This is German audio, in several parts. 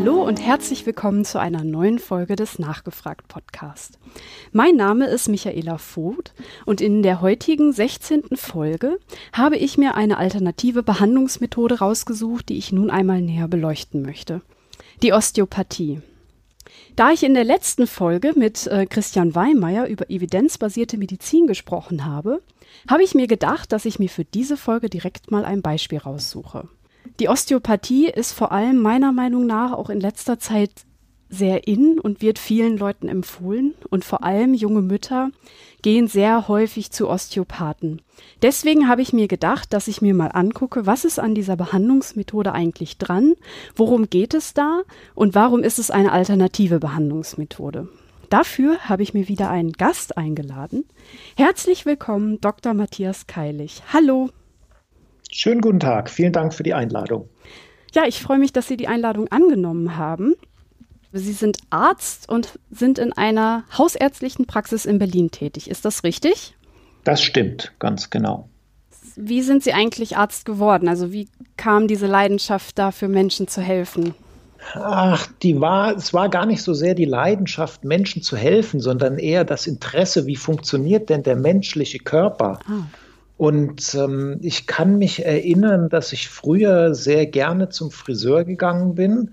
Hallo und herzlich willkommen zu einer neuen Folge des Nachgefragt Podcast. Mein Name ist Michaela Voth und in der heutigen 16. Folge habe ich mir eine alternative Behandlungsmethode rausgesucht, die ich nun einmal näher beleuchten möchte. Die Osteopathie. Da ich in der letzten Folge mit äh, Christian Weimeyer über evidenzbasierte Medizin gesprochen habe, habe ich mir gedacht, dass ich mir für diese Folge direkt mal ein Beispiel raussuche. Die Osteopathie ist vor allem meiner Meinung nach auch in letzter Zeit sehr in und wird vielen Leuten empfohlen. Und vor allem junge Mütter gehen sehr häufig zu Osteopathen. Deswegen habe ich mir gedacht, dass ich mir mal angucke, was ist an dieser Behandlungsmethode eigentlich dran, worum geht es da und warum ist es eine alternative Behandlungsmethode. Dafür habe ich mir wieder einen Gast eingeladen. Herzlich willkommen, Dr. Matthias Keilig. Hallo. Schönen guten Tag. Vielen Dank für die Einladung. Ja, ich freue mich, dass Sie die Einladung angenommen haben. Sie sind Arzt und sind in einer hausärztlichen Praxis in Berlin tätig. Ist das richtig? Das stimmt, ganz genau. Wie sind Sie eigentlich Arzt geworden? Also wie kam diese Leidenschaft da für Menschen zu helfen? Ach, die war, es war gar nicht so sehr die Leidenschaft, Menschen zu helfen, sondern eher das Interesse, wie funktioniert denn der menschliche Körper? Ah. Und ähm, ich kann mich erinnern, dass ich früher sehr gerne zum Friseur gegangen bin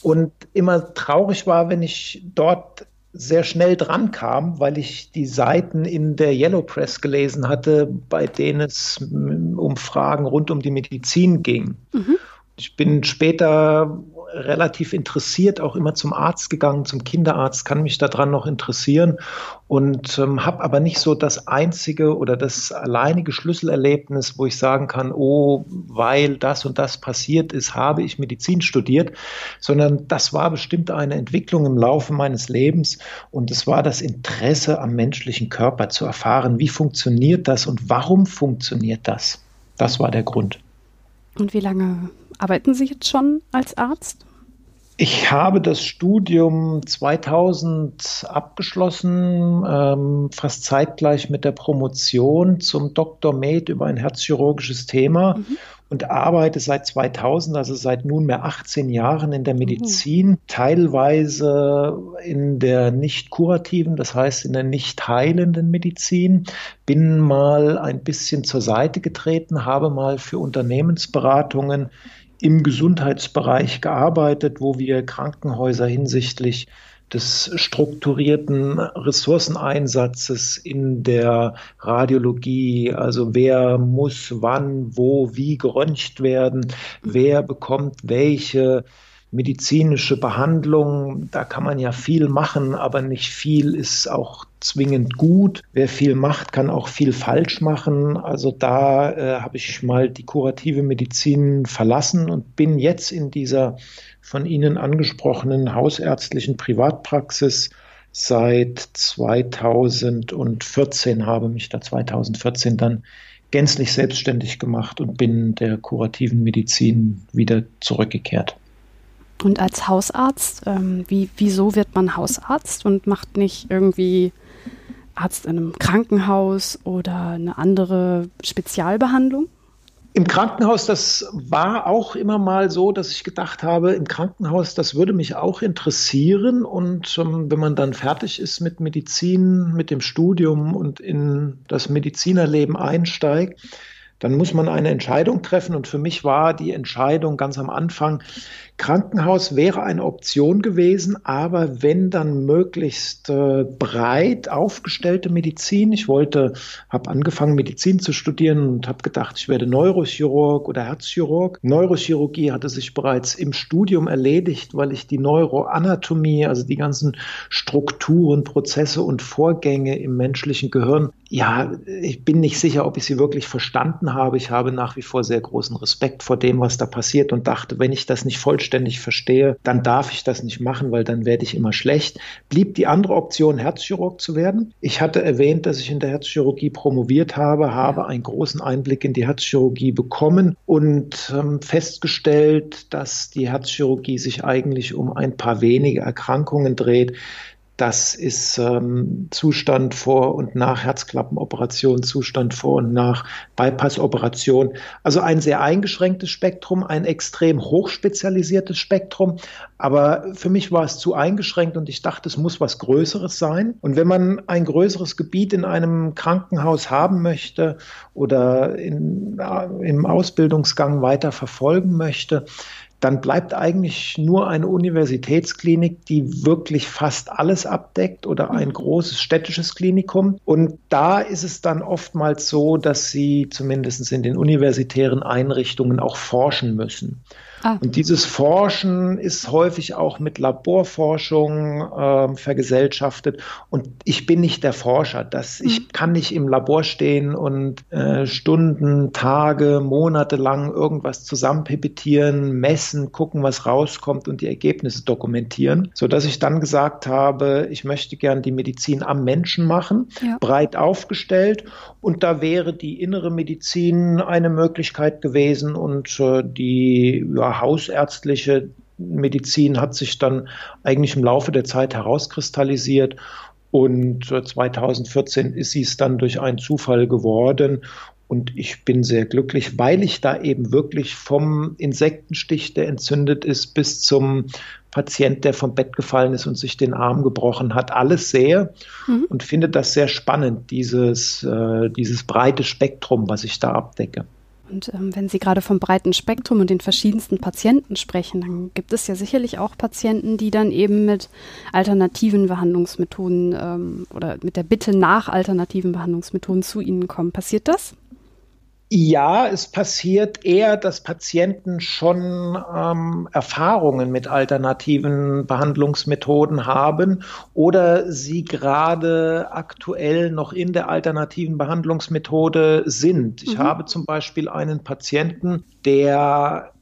und immer traurig war, wenn ich dort sehr schnell dran kam, weil ich die Seiten in der Yellow Press gelesen hatte, bei denen es um Fragen rund um die Medizin ging. Mhm. Ich bin später relativ interessiert auch immer zum Arzt gegangen, zum Kinderarzt, kann mich daran noch interessieren und ähm, habe aber nicht so das einzige oder das alleinige Schlüsselerlebnis, wo ich sagen kann, oh, weil das und das passiert ist, habe ich Medizin studiert, sondern das war bestimmt eine Entwicklung im Laufe meines Lebens und es war das Interesse am menschlichen Körper zu erfahren, wie funktioniert das und warum funktioniert das. Das war der Grund. Und wie lange arbeiten Sie jetzt schon als Arzt? Ich habe das Studium 2000 abgeschlossen, ähm, fast zeitgleich mit der Promotion zum Dr. Med über ein herzchirurgisches Thema mhm. Und arbeite seit 2000, also seit nunmehr 18 Jahren in der mhm. Medizin, mhm. teilweise in der nicht kurativen, das heißt in der nicht heilenden Medizin. Bin mal ein bisschen zur Seite getreten, habe mal für Unternehmensberatungen im Gesundheitsbereich gearbeitet, wo wir Krankenhäuser hinsichtlich des strukturierten Ressourceneinsatzes in der Radiologie, also wer muss wann, wo, wie geröntgt werden, wer bekommt welche medizinische Behandlung, da kann man ja viel machen, aber nicht viel ist auch zwingend gut. Wer viel macht, kann auch viel falsch machen. Also da äh, habe ich mal die kurative Medizin verlassen und bin jetzt in dieser von Ihnen angesprochenen hausärztlichen Privatpraxis seit 2014, habe mich da 2014 dann gänzlich selbstständig gemacht und bin der kurativen Medizin wieder zurückgekehrt. Und als Hausarzt, ähm, wie, wieso wird man Hausarzt und macht nicht irgendwie Arzt in einem Krankenhaus oder eine andere Spezialbehandlung? Im Krankenhaus, das war auch immer mal so, dass ich gedacht habe, im Krankenhaus, das würde mich auch interessieren. Und ähm, wenn man dann fertig ist mit Medizin, mit dem Studium und in das Medizinerleben einsteigt, dann muss man eine Entscheidung treffen. Und für mich war die Entscheidung ganz am Anfang, Krankenhaus wäre eine Option gewesen, aber wenn dann möglichst äh, breit aufgestellte Medizin. Ich wollte, habe angefangen Medizin zu studieren und habe gedacht, ich werde Neurochirurg oder Herzchirurg. Neurochirurgie hatte sich bereits im Studium erledigt, weil ich die Neuroanatomie, also die ganzen Strukturen, Prozesse und Vorgänge im menschlichen Gehirn, ja, ich bin nicht sicher, ob ich sie wirklich verstanden habe. Ich habe nach wie vor sehr großen Respekt vor dem, was da passiert und dachte, wenn ich das nicht vollständig vollständig verstehe, dann darf ich das nicht machen, weil dann werde ich immer schlecht. Blieb die andere Option, Herzchirurg zu werden. Ich hatte erwähnt, dass ich in der Herzchirurgie promoviert habe, habe einen großen Einblick in die Herzchirurgie bekommen und ähm, festgestellt, dass die Herzchirurgie sich eigentlich um ein paar wenige Erkrankungen dreht, Das ist ähm, Zustand vor und nach Herzklappenoperation, Zustand vor und nach Bypassoperation. Also ein sehr eingeschränktes Spektrum, ein extrem hochspezialisiertes Spektrum. Aber für mich war es zu eingeschränkt und ich dachte, es muss was Größeres sein. Und wenn man ein größeres Gebiet in einem Krankenhaus haben möchte oder in, äh, im Ausbildungsgang weiter verfolgen möchte, dann bleibt eigentlich nur eine Universitätsklinik, die wirklich fast alles abdeckt oder ein großes städtisches Klinikum. Und da ist es dann oftmals so, dass sie zumindest in den universitären Einrichtungen auch forschen müssen. Ah. Und dieses Forschen ist häufig auch mit Laborforschung äh, vergesellschaftet. Und ich bin nicht der Forscher. Das, mhm. Ich kann nicht im Labor stehen und äh, Stunden, Tage, Monate lang irgendwas zusammenpipettieren, messen, gucken, was rauskommt und die Ergebnisse dokumentieren. Sodass ich dann gesagt habe, ich möchte gern die Medizin am Menschen machen, ja. breit aufgestellt. Und da wäre die innere Medizin eine Möglichkeit gewesen und äh, die ja, hausärztliche Medizin hat sich dann eigentlich im Laufe der Zeit herauskristallisiert. Und 2014 ist sie es dann durch einen Zufall geworden. Und ich bin sehr glücklich, weil ich da eben wirklich vom Insektenstich, der entzündet ist, bis zum Patient, der vom Bett gefallen ist und sich den Arm gebrochen hat, alles sehe mhm. und finde das sehr spannend, dieses, äh, dieses breite Spektrum, was ich da abdecke. Und ähm, wenn Sie gerade vom breiten Spektrum und den verschiedensten Patienten sprechen, dann gibt es ja sicherlich auch Patienten, die dann eben mit alternativen Behandlungsmethoden ähm, oder mit der Bitte nach alternativen Behandlungsmethoden zu Ihnen kommen. Passiert das? Ja, es passiert eher, dass Patienten schon ähm, Erfahrungen mit alternativen Behandlungsmethoden haben oder sie gerade aktuell noch in der alternativen Behandlungsmethode sind. Ich mhm. habe zum Beispiel einen Patienten, der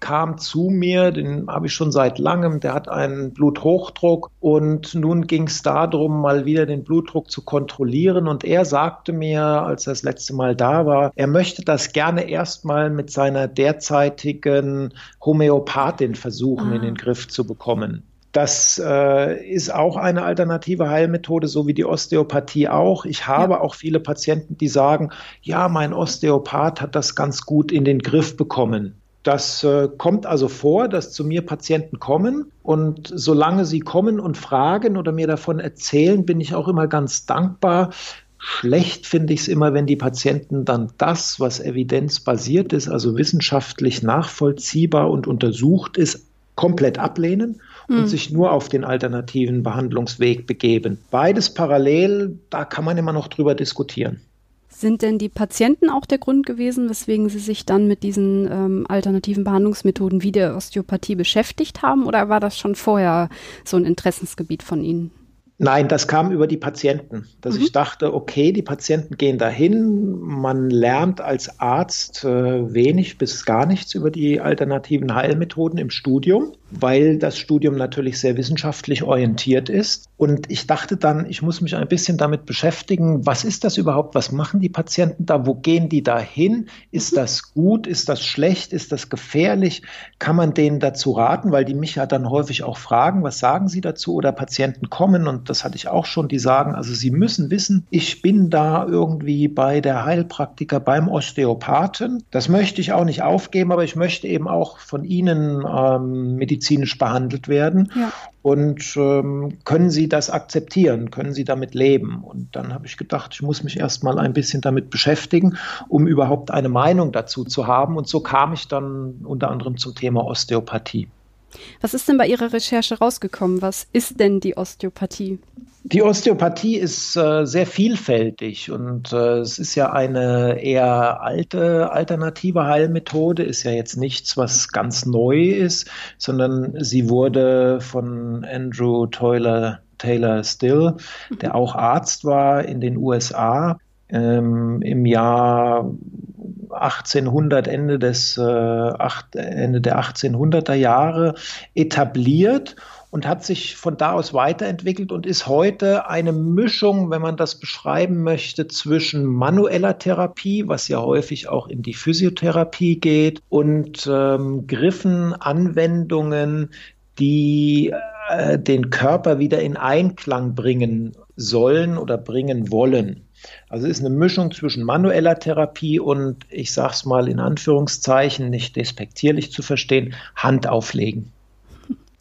kam zu mir, den habe ich schon seit langem, der hat einen Bluthochdruck und nun ging es darum, mal wieder den Blutdruck zu kontrollieren und er sagte mir, als er das letzte Mal da war, er möchte das gerne erstmal mit seiner derzeitigen Homöopathin versuchen, ah. in den Griff zu bekommen. Das äh, ist auch eine alternative Heilmethode, so wie die Osteopathie auch. Ich habe ja. auch viele Patienten, die sagen, ja, mein Osteopath hat das ganz gut in den Griff bekommen. Das äh, kommt also vor, dass zu mir Patienten kommen und solange sie kommen und fragen oder mir davon erzählen, bin ich auch immer ganz dankbar. Schlecht finde ich es immer, wenn die Patienten dann das, was evidenzbasiert ist, also wissenschaftlich nachvollziehbar und untersucht ist, komplett ablehnen und mhm. sich nur auf den alternativen Behandlungsweg begeben. Beides parallel, da kann man immer noch drüber diskutieren. Sind denn die Patienten auch der Grund gewesen, weswegen sie sich dann mit diesen ähm, alternativen Behandlungsmethoden wie der Osteopathie beschäftigt haben? Oder war das schon vorher so ein Interessensgebiet von Ihnen? Nein, das kam über die Patienten, dass mhm. ich dachte, okay, die Patienten gehen dahin, man lernt als Arzt äh, wenig bis gar nichts über die alternativen Heilmethoden im Studium weil das Studium natürlich sehr wissenschaftlich orientiert ist. Und ich dachte dann, ich muss mich ein bisschen damit beschäftigen, was ist das überhaupt, was machen die Patienten da, wo gehen die da hin, ist mhm. das gut, ist das schlecht, ist das gefährlich, kann man denen dazu raten, weil die mich ja dann häufig auch fragen, was sagen sie dazu? Oder Patienten kommen und das hatte ich auch schon, die sagen, also sie müssen wissen, ich bin da irgendwie bei der Heilpraktiker, beim Osteopathen. Das möchte ich auch nicht aufgeben, aber ich möchte eben auch von Ihnen ähm, medizinisch medizinisch behandelt werden. Ja. Und ähm, können Sie das akzeptieren? Können Sie damit leben? Und dann habe ich gedacht, ich muss mich erst mal ein bisschen damit beschäftigen, um überhaupt eine Meinung dazu zu haben. Und so kam ich dann unter anderem zum Thema Osteopathie. Was ist denn bei Ihrer Recherche rausgekommen? Was ist denn die Osteopathie? Die Osteopathie ist äh, sehr vielfältig und äh, es ist ja eine eher alte alternative Heilmethode, ist ja jetzt nichts, was ganz neu ist, sondern sie wurde von Andrew Taylor, Taylor Still, der auch Arzt war in den USA, ähm, im Jahr 1800, Ende, des, äh, acht, Ende der 1800er Jahre etabliert und hat sich von da aus weiterentwickelt und ist heute eine Mischung, wenn man das beschreiben möchte, zwischen manueller Therapie, was ja häufig auch in die Physiotherapie geht, und ähm, Griffen, Anwendungen, die äh, den Körper wieder in Einklang bringen sollen oder bringen wollen. Also es ist eine Mischung zwischen manueller Therapie und, ich sage es mal in Anführungszeichen, nicht despektierlich zu verstehen, Hand auflegen.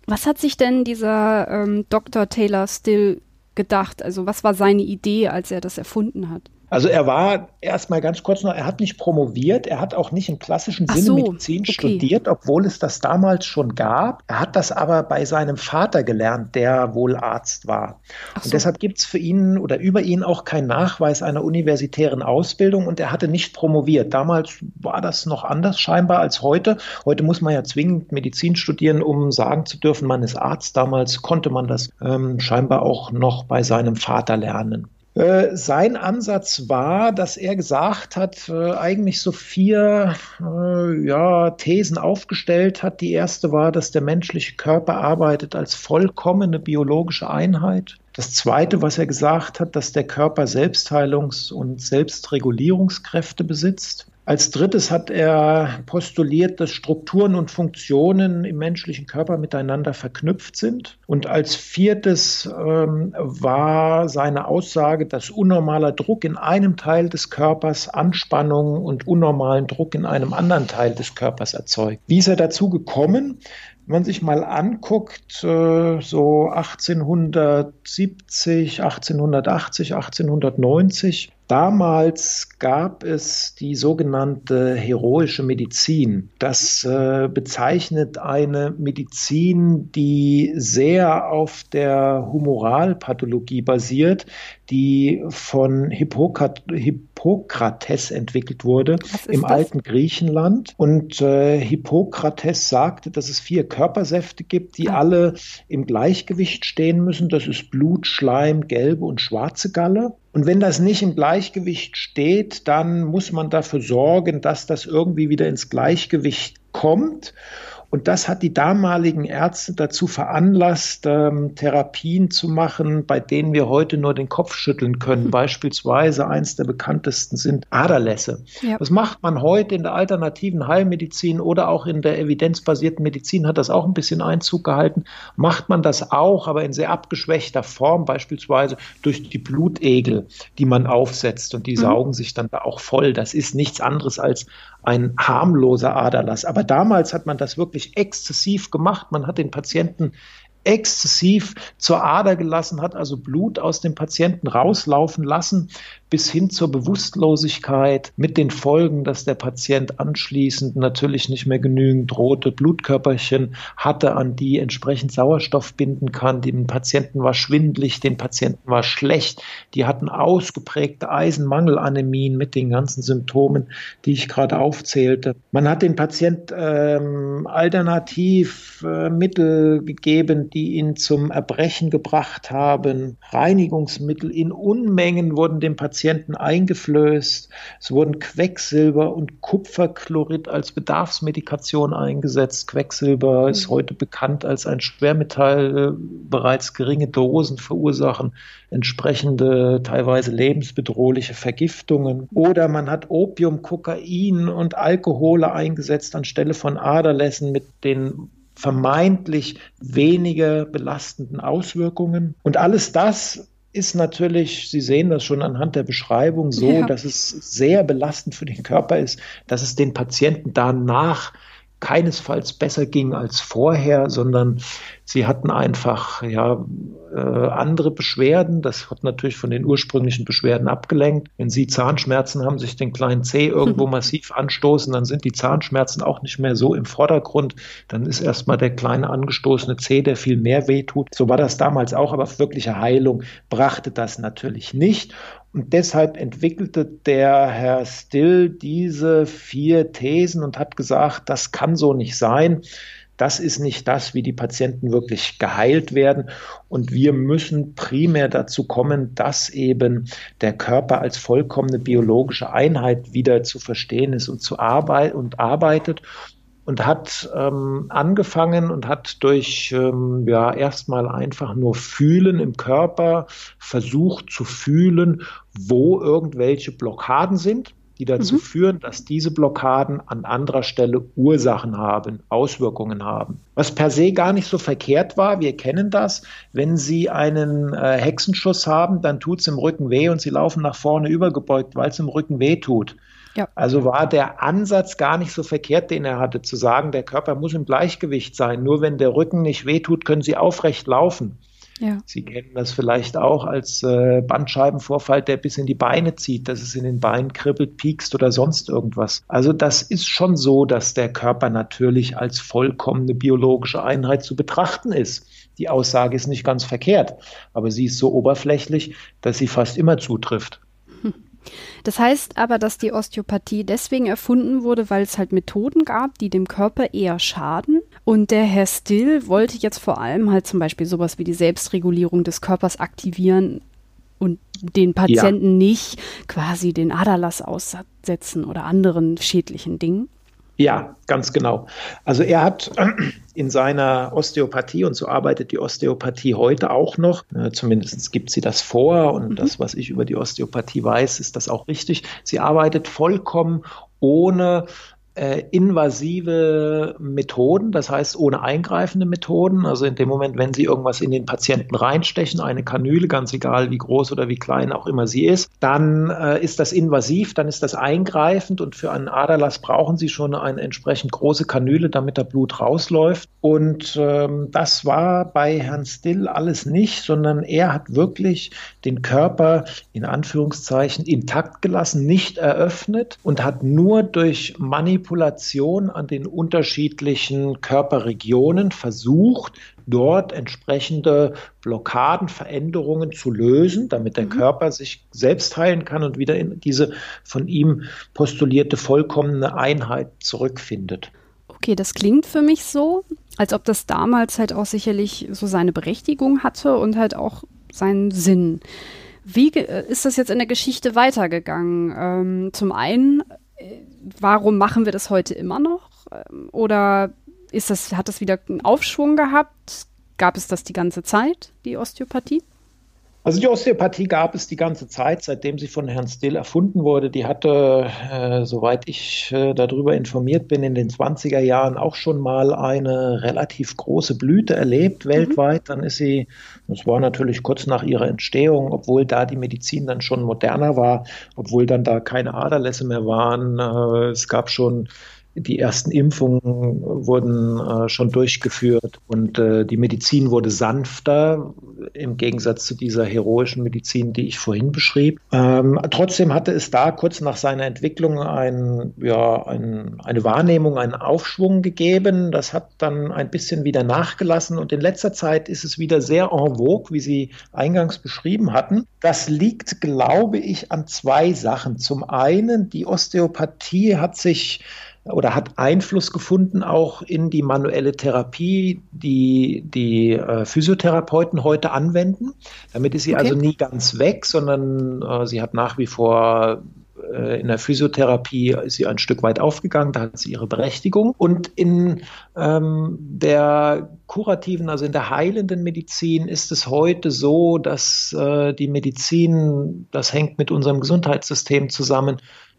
Was hat sich denn dieser ähm, Dr. Taylor Still gedacht? Also was war seine Idee, als er das erfunden hat? Also er war erstmal ganz kurz noch, er hat nicht promoviert, er hat auch nicht im klassischen Sinne so, Medizin okay. studiert, obwohl es das damals schon gab. Er hat das aber bei seinem Vater gelernt, der wohl Arzt war. So. Und deshalb gibt es für ihn oder über ihn auch keinen Nachweis einer universitären Ausbildung und er hatte nicht promoviert. Damals war das noch anders scheinbar als heute. Heute muss man ja zwingend Medizin studieren, um sagen zu dürfen, man ist Arzt. Damals konnte man das ähm, scheinbar auch noch bei seinem Vater lernen. Äh, sein Ansatz war, dass er gesagt hat, äh, eigentlich so vier äh, ja, Thesen aufgestellt hat. Die erste war, dass der menschliche Körper arbeitet als vollkommene biologische Einheit. Das Zweite, was er gesagt hat, dass der Körper Selbstheilungs- und Selbstregulierungskräfte besitzt. Als drittes hat er postuliert, dass Strukturen und Funktionen im menschlichen Körper miteinander verknüpft sind. Und als viertes ähm, war seine Aussage, dass unnormaler Druck in einem Teil des Körpers Anspannung und unnormalen Druck in einem anderen Teil des Körpers erzeugt. Wie ist er dazu gekommen? Wenn man sich mal anguckt, äh, so 1870, 1880, 1890, Damals gab es die sogenannte heroische Medizin. Das äh, bezeichnet eine Medizin, die sehr auf der Humoralpathologie basiert, die von Hippokrat Hippokrates entwickelt wurde im das? alten Griechenland. Und äh, Hippokrates sagte, dass es vier Körpersäfte gibt, die ah. alle im Gleichgewicht stehen müssen. Das ist Blut, Schleim, gelbe und schwarze Galle. Und wenn das nicht im Gleichgewicht steht, dann muss man dafür sorgen, dass das irgendwie wieder ins Gleichgewicht kommt. Und das hat die damaligen Ärzte dazu veranlasst, ähm, Therapien zu machen, bei denen wir heute nur den Kopf schütteln können. Beispielsweise eins der bekanntesten sind Aderlässe. Ja. Das macht man heute in der alternativen Heilmedizin oder auch in der evidenzbasierten Medizin hat das auch ein bisschen Einzug gehalten. Macht man das auch, aber in sehr abgeschwächter Form, beispielsweise durch die Blutegel, die man aufsetzt und die mhm. saugen sich dann da auch voll. Das ist nichts anderes als ein harmloser Aderlass. Aber damals hat man das wirklich exzessiv gemacht. Man hat den Patienten exzessiv zur Ader gelassen, hat also Blut aus dem Patienten rauslaufen lassen, bis hin zur Bewusstlosigkeit mit den Folgen, dass der Patient anschließend natürlich nicht mehr genügend rote Blutkörperchen hatte, an die entsprechend Sauerstoff binden kann. Den Patienten war schwindlig, den Patienten war schlecht. Die hatten ausgeprägte Eisenmangelanämien mit den ganzen Symptomen, die ich gerade aufzählte. Man hat den Patient ähm, alternativ äh, gegeben, die ihn zum Erbrechen gebracht haben. Reinigungsmittel in Unmengen wurden dem Patienten Patienten eingeflößt. Es wurden Quecksilber und Kupferchlorid als Bedarfsmedikation eingesetzt. Quecksilber ist mhm. heute bekannt als ein Schwermetall. Bereits geringe Dosen verursachen entsprechende, teilweise lebensbedrohliche Vergiftungen. Oder man hat Opium, Kokain und Alkohole eingesetzt anstelle von Aderlässen mit den vermeintlich weniger belastenden Auswirkungen. Und alles das ist natürlich, Sie sehen das schon anhand der Beschreibung so, ja. dass es sehr belastend für den Körper ist, dass es den Patienten danach keinesfalls besser ging als vorher, sondern sie hatten einfach ja äh, andere Beschwerden. Das hat natürlich von den ursprünglichen Beschwerden abgelenkt. Wenn Sie Zahnschmerzen haben, sich den kleinen Zeh irgendwo massiv anstoßen, dann sind die Zahnschmerzen auch nicht mehr so im Vordergrund. Dann ist erstmal der kleine angestoßene Zeh, der viel mehr wehtut. So war das damals auch, aber wirkliche Heilung brachte das natürlich nicht. Und deshalb entwickelte der Herr Still diese vier Thesen und hat gesagt, das kann so nicht sein. Das ist nicht das, wie die Patienten wirklich geheilt werden. Und wir müssen primär dazu kommen, dass eben der Körper als vollkommene biologische Einheit wieder zu verstehen ist und zu arbeiten und arbeitet und hat ähm, angefangen und hat durch ähm, ja erstmal einfach nur fühlen im Körper versucht zu fühlen, wo irgendwelche Blockaden sind die dazu mhm. führen, dass diese Blockaden an anderer Stelle Ursachen haben, Auswirkungen haben. Was per se gar nicht so verkehrt war, wir kennen das, wenn Sie einen äh, Hexenschuss haben, dann tut es im Rücken weh und Sie laufen nach vorne übergebeugt, weil es im Rücken weh tut. Ja. Also war der Ansatz gar nicht so verkehrt, den er hatte, zu sagen, der Körper muss im Gleichgewicht sein. Nur wenn der Rücken nicht wehtut, können Sie aufrecht laufen. Ja. Sie kennen das vielleicht auch als äh, Bandscheibenvorfall, der bis in die Beine zieht, dass es in den Beinen kribbelt, piekst oder sonst irgendwas. Also das ist schon so, dass der Körper natürlich als vollkommene biologische Einheit zu betrachten ist. Die Aussage ist nicht ganz verkehrt, aber sie ist so oberflächlich, dass sie fast immer zutrifft. Das heißt aber, dass die Osteopathie deswegen erfunden wurde, weil es halt Methoden gab, die dem Körper eher schaden. Und der Herr Still wollte jetzt vor allem halt zum Beispiel sowas wie die Selbstregulierung des Körpers aktivieren und den Patienten ja. nicht quasi den Aderlass aussetzen oder anderen schädlichen Dingen. Ja, ganz genau. Also er hat in seiner Osteopathie, und so arbeitet die Osteopathie heute auch noch, äh, zumindest gibt sie das vor, und mhm. das, was ich über die Osteopathie weiß, ist das auch richtig. Sie arbeitet vollkommen ohne äh, invasive Methoden, das heißt ohne eingreifende Methoden. Also in dem Moment, wenn Sie irgendwas in den Patienten reinstechen, eine Kanüle, ganz egal wie groß oder wie klein auch immer sie ist, dann äh, ist das invasiv, dann ist das eingreifend und für einen Aderlass brauchen Sie schon eine entsprechend große Kanüle, damit der Blut rausläuft. Und ähm, das war bei Herrn Still alles nicht, sondern er hat wirklich den Körper in Anführungszeichen intakt gelassen, nicht eröffnet und hat nur durch Manipulation Manipulation an den unterschiedlichen Körperregionen versucht, dort entsprechende Blockaden, Veränderungen zu lösen, damit der mhm. Körper sich selbst heilen kann und wieder in diese von ihm postulierte vollkommene Einheit zurückfindet. Okay, das klingt für mich so, als ob das damals halt auch sicherlich so seine Berechtigung hatte und halt auch seinen Sinn. Wie ist das jetzt in der Geschichte weitergegangen? Ähm, zum einen warum machen wir das heute immer noch? Ähm, oder ist das, hat das wieder einen Aufschwung gehabt? Gab es das die ganze Zeit, die Osteopathie? Also die Osteopathie gab es die ganze Zeit, seitdem sie von Herrn Still erfunden wurde. Die hatte, äh, soweit ich äh, darüber informiert bin, in den 20er Jahren auch schon mal eine relativ große Blüte erlebt mhm. weltweit. Dann ist sie, das war natürlich kurz nach ihrer Entstehung, obwohl da die Medizin dann schon moderner war, obwohl dann da keine Aderlässe mehr waren. Äh, es gab schon die ersten Impfungen wurden äh, schon durchgeführt und äh, die Medizin wurde sanfter im Gegensatz zu dieser heroischen Medizin, die ich vorhin beschrieb. Ähm, trotzdem hatte es da kurz nach seiner Entwicklung ein, ja, ein, eine Wahrnehmung, einen Aufschwung gegeben. Das hat dann ein bisschen wieder nachgelassen und in letzter Zeit ist es wieder sehr en vogue, wie Sie eingangs beschrieben hatten. Das liegt, glaube ich, an zwei Sachen. Zum einen, die Osteopathie hat sich oder hat Einfluss gefunden auch in die manuelle Therapie, die die äh, Physiotherapeuten heute anwenden. Damit ist sie okay. also nie ganz weg, sondern äh, sie hat nach wie vor äh, in der Physiotherapie ist sie ein Stück weit aufgegangen, da hat sie ihre Berechtigung. Und in ähm, der kurativen, also in der heilenden Medizin ist es heute so, dass äh, die Medizin, das hängt mit unserem Gesundheitssystem zusammen,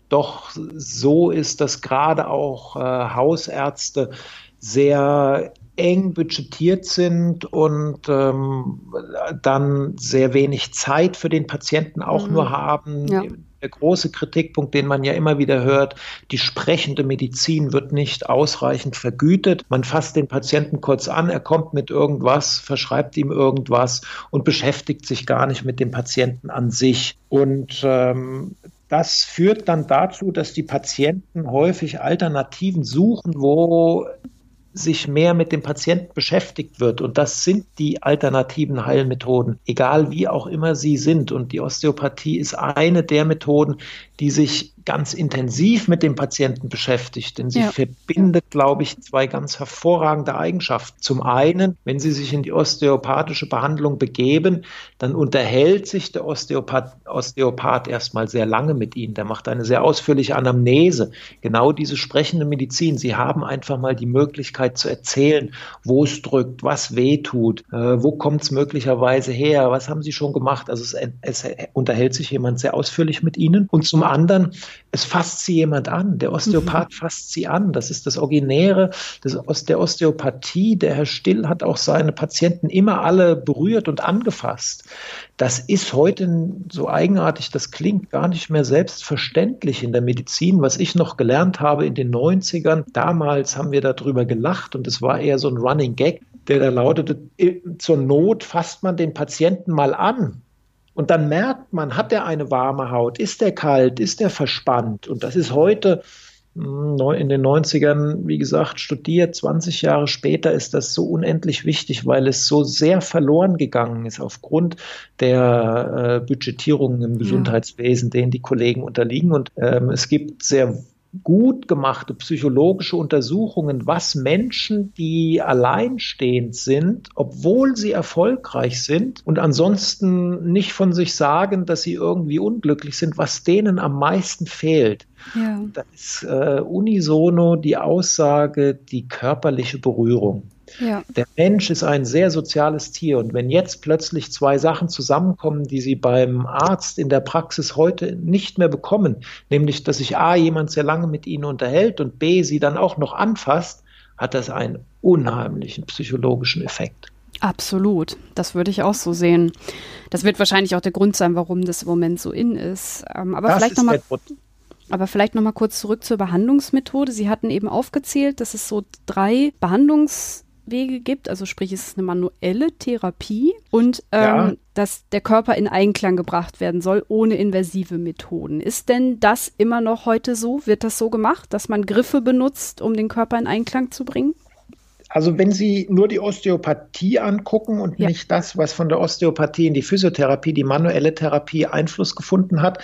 doch so ist, dass gerade auch äh, Hausärzte sehr eng budgetiert sind und ähm, dann sehr wenig Zeit für den Patienten auch mhm. nur haben. Ja. Der große Kritikpunkt, den man ja immer wieder hört, die sprechende Medizin wird nicht ausreichend vergütet. Man fasst den Patienten kurz an, er kommt mit irgendwas, verschreibt ihm irgendwas und beschäftigt sich gar nicht mit dem Patienten an sich. Und ähm, das führt dann dazu, dass die Patienten häufig Alternativen suchen, wo sich mehr mit dem Patienten beschäftigt wird. Und das sind die alternativen Heilmethoden, egal wie auch immer sie sind. Und die Osteopathie ist eine der Methoden, die sich ganz intensiv mit dem Patienten beschäftigt, denn sie ja. verbindet, glaube ich, zwei ganz hervorragende Eigenschaften. Zum einen, wenn Sie sich in die osteopathische Behandlung begeben, dann unterhält sich der Osteopath, Osteopath erstmal sehr lange mit Ihnen. Der macht eine sehr ausführliche Anamnese. Genau diese sprechende Medizin. Sie haben einfach mal die Möglichkeit zu erzählen, wo es drückt, was weh tut, äh, wo kommt es möglicherweise her, was haben Sie schon gemacht. Also es, es unterhält sich jemand sehr ausführlich mit Ihnen. Und zum anderen es fasst sie jemand an. Der Osteopath mhm. fasst sie an. Das ist das Originäre des, der Osteopathie. Der Herr Still hat auch seine Patienten immer alle berührt und angefasst. Das ist heute, so eigenartig das klingt, gar nicht mehr selbstverständlich in der Medizin. Was ich noch gelernt habe in den 90ern, damals haben wir darüber gelacht und es war eher so ein Running Gag, der da lautete, zur Not fasst man den Patienten mal an. Und dann merkt man, hat er eine warme Haut, ist er kalt, ist er verspannt. Und das ist heute hm, in den 90ern, wie gesagt, studiert. 20 Jahre später ist das so unendlich wichtig, weil es so sehr verloren gegangen ist aufgrund der äh, Budgetierungen im Gesundheitswesen, denen die Kollegen unterliegen. Und ähm, es gibt sehr gut gemachte psychologische Untersuchungen, was Menschen, die alleinstehend sind, obwohl sie erfolgreich sind und ansonsten nicht von sich sagen, dass sie irgendwie unglücklich sind, was denen am meisten fehlt. Ja. Das ist äh, unisono die Aussage, die körperliche Berührung. Ja. Der Mensch ist ein sehr soziales Tier und wenn jetzt plötzlich zwei Sachen zusammenkommen, die Sie beim Arzt in der Praxis heute nicht mehr bekommen, nämlich dass sich A jemand sehr lange mit Ihnen unterhält und B Sie dann auch noch anfasst, hat das einen unheimlichen psychologischen Effekt. Absolut, das würde ich auch so sehen. Das wird wahrscheinlich auch der Grund sein, warum das im Moment so in ist. Ähm, aber das vielleicht nochmal. Aber vielleicht noch mal kurz zurück zur Behandlungsmethode. Sie hatten eben aufgezählt, dass es so drei Behandlungs Wege gibt, also sprich es ist eine manuelle Therapie und ähm, ja. dass der Körper in Einklang gebracht werden soll ohne invasive Methoden. Ist denn das immer noch heute so? Wird das so gemacht, dass man Griffe benutzt, um den Körper in Einklang zu bringen? Also wenn Sie nur die Osteopathie angucken und ja. nicht das, was von der Osteopathie in die Physiotherapie, die manuelle Therapie Einfluss gefunden hat,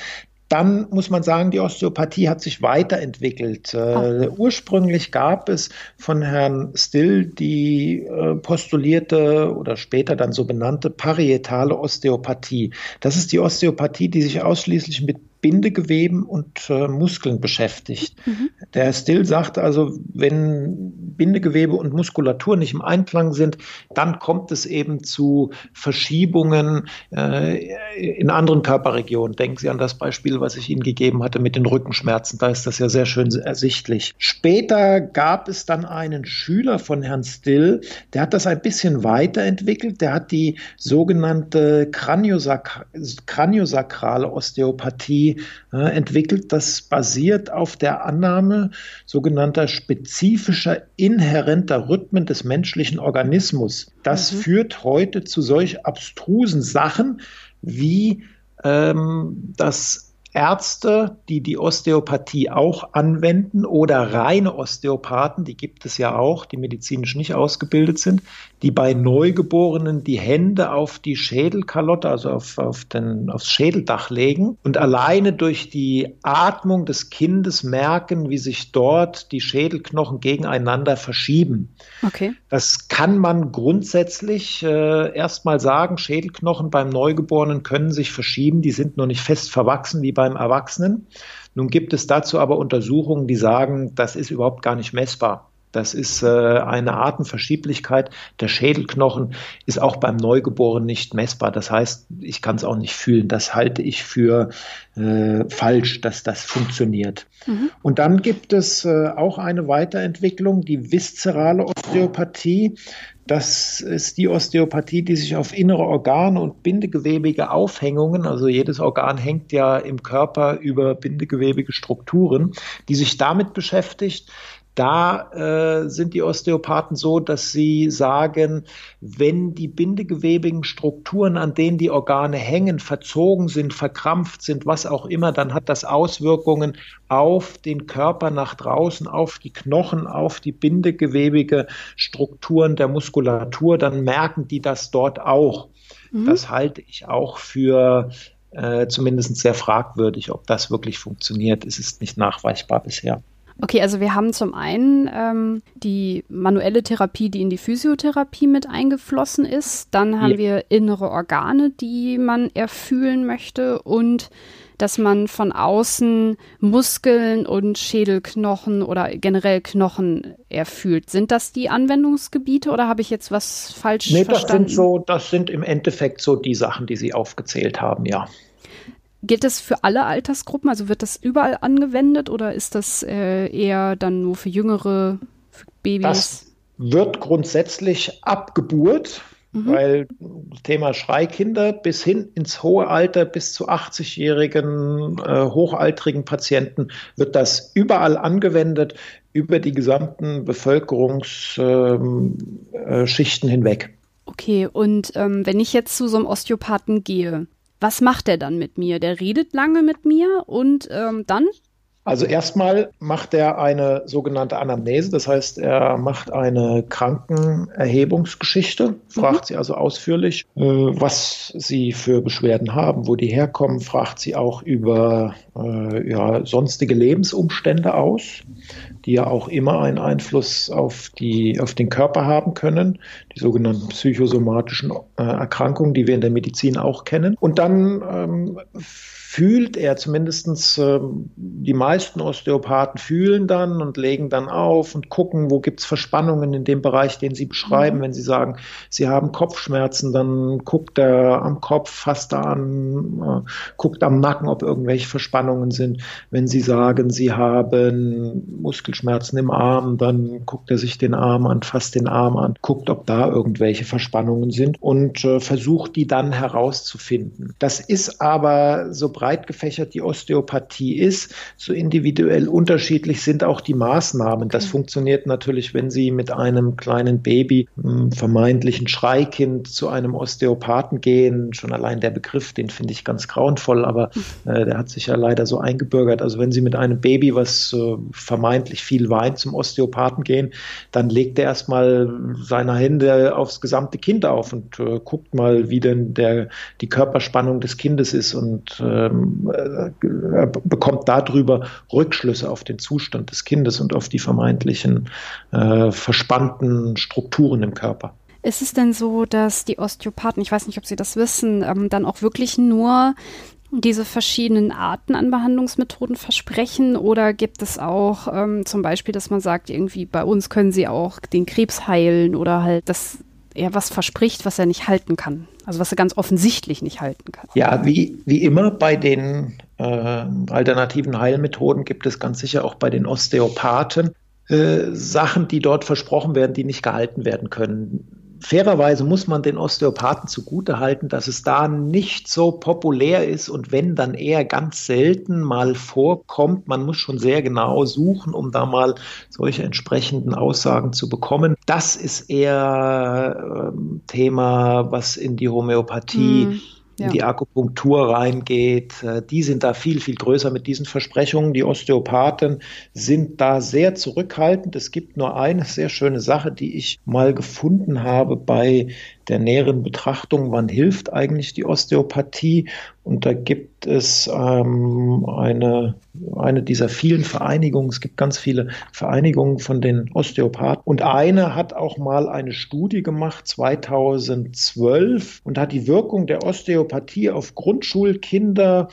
dann muss man sagen, die Osteopathie hat sich weiterentwickelt. Äh, ursprünglich gab es von Herrn Still die äh, postulierte oder später dann so benannte parietale Osteopathie. Das ist die Osteopathie, die sich ausschließlich mit Bindegeweben und äh, Muskeln beschäftigt. Mhm. Der Still sagt also, wenn Bindegewebe und Muskulatur nicht im Einklang sind, dann kommt es eben zu Verschiebungen äh, in anderen Körperregionen. Denken Sie an das Beispiel, was ich Ihnen gegeben hatte mit den Rückenschmerzen. Da ist das ja sehr schön ersichtlich. Später gab es dann einen Schüler von Herrn Still, der hat das ein bisschen weiterentwickelt. Der hat die sogenannte Kraniosak kraniosakrale Osteopathie äh, entwickelt. Das basiert auf der Annahme sogenannter spezifischer inhärenter Rhythmen des menschlichen Organismus. Das mhm. führt heute zu solch abstrusen Sachen wie ähm, das Ärzte, die die Osteopathie auch anwenden oder reine Osteopathen, die gibt es ja auch, die medizinisch nicht ausgebildet sind, die bei Neugeborenen die Hände auf die Schädelkalotte, also auf, auf den, aufs Schädeldach legen und alleine durch die Atmung des Kindes merken, wie sich dort die Schädelknochen gegeneinander verschieben. Okay. Das kann man grundsätzlich äh, erstmal sagen. Schädelknochen beim Neugeborenen können sich verschieben, die sind noch nicht fest verwachsen wie bei beim Erwachsenen. Nun gibt es dazu aber Untersuchungen, die sagen, das ist überhaupt gar nicht messbar. Das ist äh, eine Artenverschieblichkeit. Der Schädelknochen ist auch beim Neugeborenen nicht messbar. Das heißt, ich kann es auch nicht fühlen. Das halte ich für äh, falsch, dass das funktioniert. Mhm. Und dann gibt es äh, auch eine Weiterentwicklung, die viszerale Osteopathie. Das ist die Osteopathie, die sich auf innere Organe und bindegewebige Aufhängungen, also jedes Organ hängt ja im Körper über bindegewebige Strukturen, die sich damit beschäftigt, da äh, sind die Osteopathen so, dass sie sagen, wenn die bindegewebigen Strukturen, an denen die Organe hängen, verzogen sind, verkrampft sind, was auch immer, dann hat das Auswirkungen auf den Körper nach draußen, auf die Knochen, auf die bindegewebige Strukturen der Muskulatur. Dann merken die das dort auch. Mhm. Das halte ich auch für äh, zumindest sehr fragwürdig, ob das wirklich funktioniert. Es ist nicht nachweisbar bisher. Okay, also wir haben zum einen ähm, die manuelle Therapie, die in die Physiotherapie mit eingeflossen ist. Dann haben ja. wir innere Organe, die man erfühlen möchte und dass man von außen Muskeln und Schädelknochen oder generell Knochen erfühlt. Sind das die Anwendungsgebiete oder habe ich jetzt was falsch nee, verstanden? Das sind so, das sind im Endeffekt so die Sachen, die Sie aufgezählt haben, ja. Gilt das für alle Altersgruppen? Also wird das überall angewendet oder ist das äh, eher dann nur für jüngere für Babys? Das wird grundsätzlich ab Geburt, mhm. weil das Thema Schreikinder bis hin ins hohe Alter, bis zu 80-jährigen äh, hochaltrigen Patienten wird das überall angewendet, über die gesamten Bevölkerungsschichten ähm, äh, hinweg. Okay, und ähm, wenn ich jetzt zu so einem Osteopathen gehe, was macht er dann mit mir? Der redet lange mit mir und ähm, dann? Also erstmal macht er eine sogenannte Anamnese, das heißt, er macht eine Krankenerhebungsgeschichte, fragt mhm. sie also ausführlich, äh, was sie für Beschwerden haben, wo die herkommen, fragt sie auch über äh, ja, sonstige Lebensumstände aus, die ja auch immer einen Einfluss auf, die, auf den Körper haben können, die sogenannten psychosomatischen äh, Erkrankungen, die wir in der Medizin auch kennen. Und dann ähm, fühlt er zumindestens äh, die meisten Osteopathen fühlen dann und legen dann auf und gucken, wo gibt's Verspannungen in dem Bereich, den sie beschreiben. Mhm. Wenn sie sagen, sie haben Kopfschmerzen, dann guckt er am Kopf, fasst er an, äh, guckt am Nacken, ob irgendwelche Verspannungen sind. Wenn sie sagen, sie haben Muskelschmerzen im Arm, dann guckt er sich den Arm an, fasst den Arm an, guckt, ob da irgendwelche Verspannungen sind und äh, versucht die dann herauszufinden. Das ist aber so breit gefächert die Osteopathie ist, so individuell unterschiedlich sind auch die Maßnahmen. Das okay. funktioniert natürlich, wenn Sie mit einem kleinen Baby, einem vermeintlichen Schreikind, zu einem Osteopathen gehen. Schon allein der Begriff, den finde ich ganz grauenvoll, aber äh, der hat sich ja leider so eingebürgert. Also wenn Sie mit einem Baby, was äh, vermeintlich viel weint, zum Osteopathen gehen, dann legt er erstmal seine Hände aufs gesamte Kind auf und äh, guckt mal, wie denn der, die Körperspannung des Kindes ist und äh, ähm, äh, bekommt darüber Rückschlüsse auf den Zustand des Kindes und auf die vermeintlichen äh, verspannten Strukturen im Körper. Ist es denn so, dass die Osteopathen, ich weiß nicht, ob Sie das wissen, ähm, dann auch wirklich nur diese verschiedenen Arten an Behandlungsmethoden versprechen oder gibt es auch ähm, zum Beispiel, dass man sagt, irgendwie bei uns können sie auch den Krebs heilen oder halt, dass er was verspricht, was er nicht halten kann? Also was er ganz offensichtlich nicht halten kann. Ja, wie, wie immer bei den äh, alternativen Heilmethoden gibt es ganz sicher auch bei den Osteopathen äh, Sachen, die dort versprochen werden, die nicht gehalten werden können fairerweise muss man den Osteopathen zugutehalten, dass es da nicht so populär ist und wenn dann eher ganz selten mal vorkommt. Man muss schon sehr genau suchen, um da mal solche entsprechenden Aussagen zu bekommen. Das ist eher äh, Thema, was in die Homöopathie mm in die Akupunktur reingeht, äh, die sind da viel, viel größer mit diesen Versprechungen. Die Osteopathen sind da sehr zurückhaltend. Es gibt nur eine sehr schöne Sache, die ich mal gefunden habe bei der näheren Betrachtung, wann hilft eigentlich die Osteopathie. Und da gibt es ähm, eine, eine dieser vielen Vereinigungen. Es gibt ganz viele Vereinigungen von den Osteopathen. Und eine hat auch mal eine Studie gemacht, 2012, und hat die Wirkung der Osteopathie auf Grundschulkinder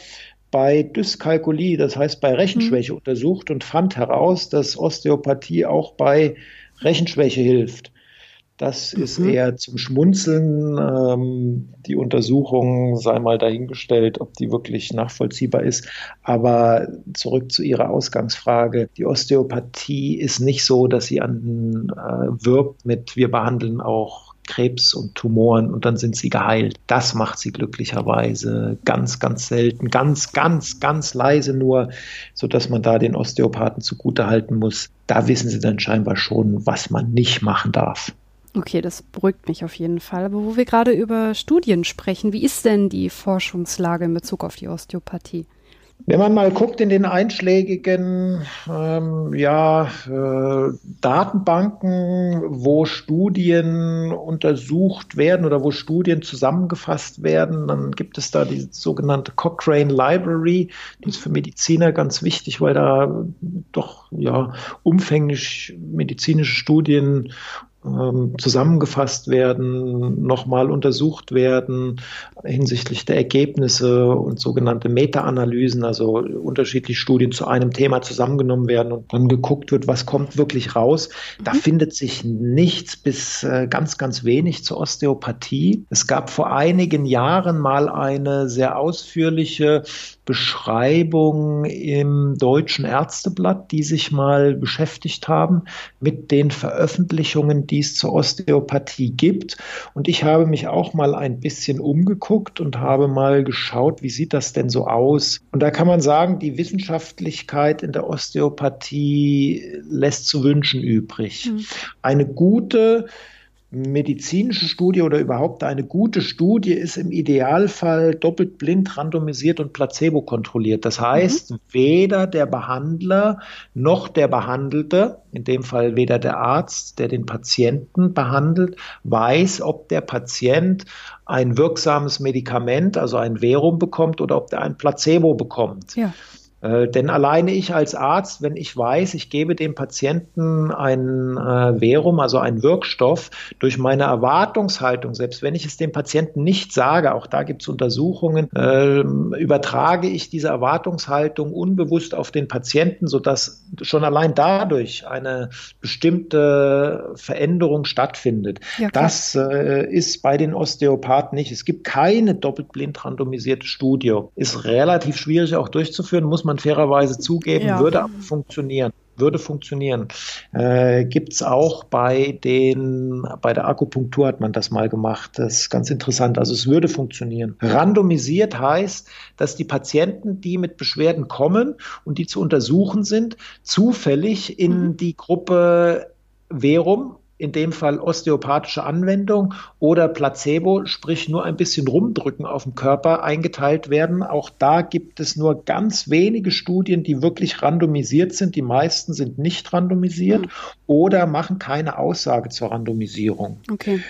bei Dyskalkulie, das heißt bei Rechenschwäche, mhm. untersucht und fand heraus, dass Osteopathie auch bei Rechenschwäche hilft. Das mhm. ist eher zum Schmunzeln. Ähm, die Untersuchung sei mal dahingestellt, ob die wirklich nachvollziehbar ist. Aber zurück zu Ihrer Ausgangsfrage. Die Osteopathie ist nicht so, dass sie an äh, wirbt mit, wir behandeln auch Krebs und Tumoren und dann sind sie geheilt. Das macht sie glücklicherweise ganz, ganz selten, ganz, ganz, ganz leise nur, so dass man da den Osteopathen zugute halten muss. Da wissen sie dann scheinbar schon, was man nicht machen darf. Okay, das beruhigt mich auf jeden Fall. Aber wo wir gerade über Studien sprechen, wie ist denn die Forschungslage in Bezug auf die Osteopathie? Wenn man mal guckt in den einschlägigen ähm, ja, äh, Datenbanken, wo Studien untersucht werden oder wo Studien zusammengefasst werden, dann gibt es da die sogenannte Cochrane Library. Die ist für Mediziner ganz wichtig, weil da doch ja umfänglich medizinische Studien zusammengefasst werden, nochmal untersucht werden hinsichtlich der Ergebnisse und sogenannte Meta-Analysen, also unterschiedliche Studien zu einem Thema zusammengenommen werden und dann geguckt wird, was kommt wirklich raus. Da mhm. findet sich nichts bis äh, ganz, ganz wenig zur Osteopathie. Es gab vor einigen Jahren mal eine sehr ausführliche Beschreibung im Deutschen Ärzteblatt, die sich mal beschäftigt haben mit den Veröffentlichungen, die es zur Osteopathie gibt. Und ich habe mich auch mal ein bisschen umgeguckt und habe mal geschaut, wie sieht das denn so aus? Und da kann man sagen, die Wissenschaftlichkeit in der Osteopathie lässt zu wünschen übrig. Mhm. Eine gute medizinische Studie oder überhaupt eine gute Studie ist im Idealfall doppelt blind, randomisiert und placebo kontrolliert. Das heißt, mhm. weder der Behandler noch der Behandelte, in dem Fall weder der Arzt, der den Patienten behandelt, weiß, ob der Patient ein wirksames Medikament, also ein Verum bekommt oder ob der ein Placebo bekommt. Ja. Äh, denn alleine ich als Arzt, wenn ich weiß, ich gebe dem Patienten ein äh, Verum, also einen Wirkstoff, durch meine Erwartungshaltung, selbst wenn ich es dem Patienten nicht sage, auch da gibt es Untersuchungen, äh, übertrage ich diese Erwartungshaltung unbewusst auf den Patienten, sodass schon allein dadurch eine bestimmte Veränderung stattfindet. Ja, das äh, ist bei den Osteopathen nicht. Es gibt keine doppelt blind randomisierte Studie. Ist relativ schwierig auch durchzuführen, muss man man fairerweise zugeben, ja. würde aber funktionieren. Würde funktionieren. Äh, Gibt es auch bei den, bei der Akupunktur hat man das mal gemacht. Das ist ganz interessant. Also es würde funktionieren. Randomisiert heißt, dass die Patienten, die mit Beschwerden kommen und die zu untersuchen sind, zufällig in mhm. die Gruppe Verum, in dem Fall osteopathische Anwendung oder Placebo, sprich nur ein bisschen rumdrücken auf dem Körper eingeteilt werden. Auch da gibt es nur ganz wenige Studien, die wirklich randomisiert sind. Die meisten sind nicht randomisiert mhm. oder machen keine Aussage zur Randomisierung. Okay.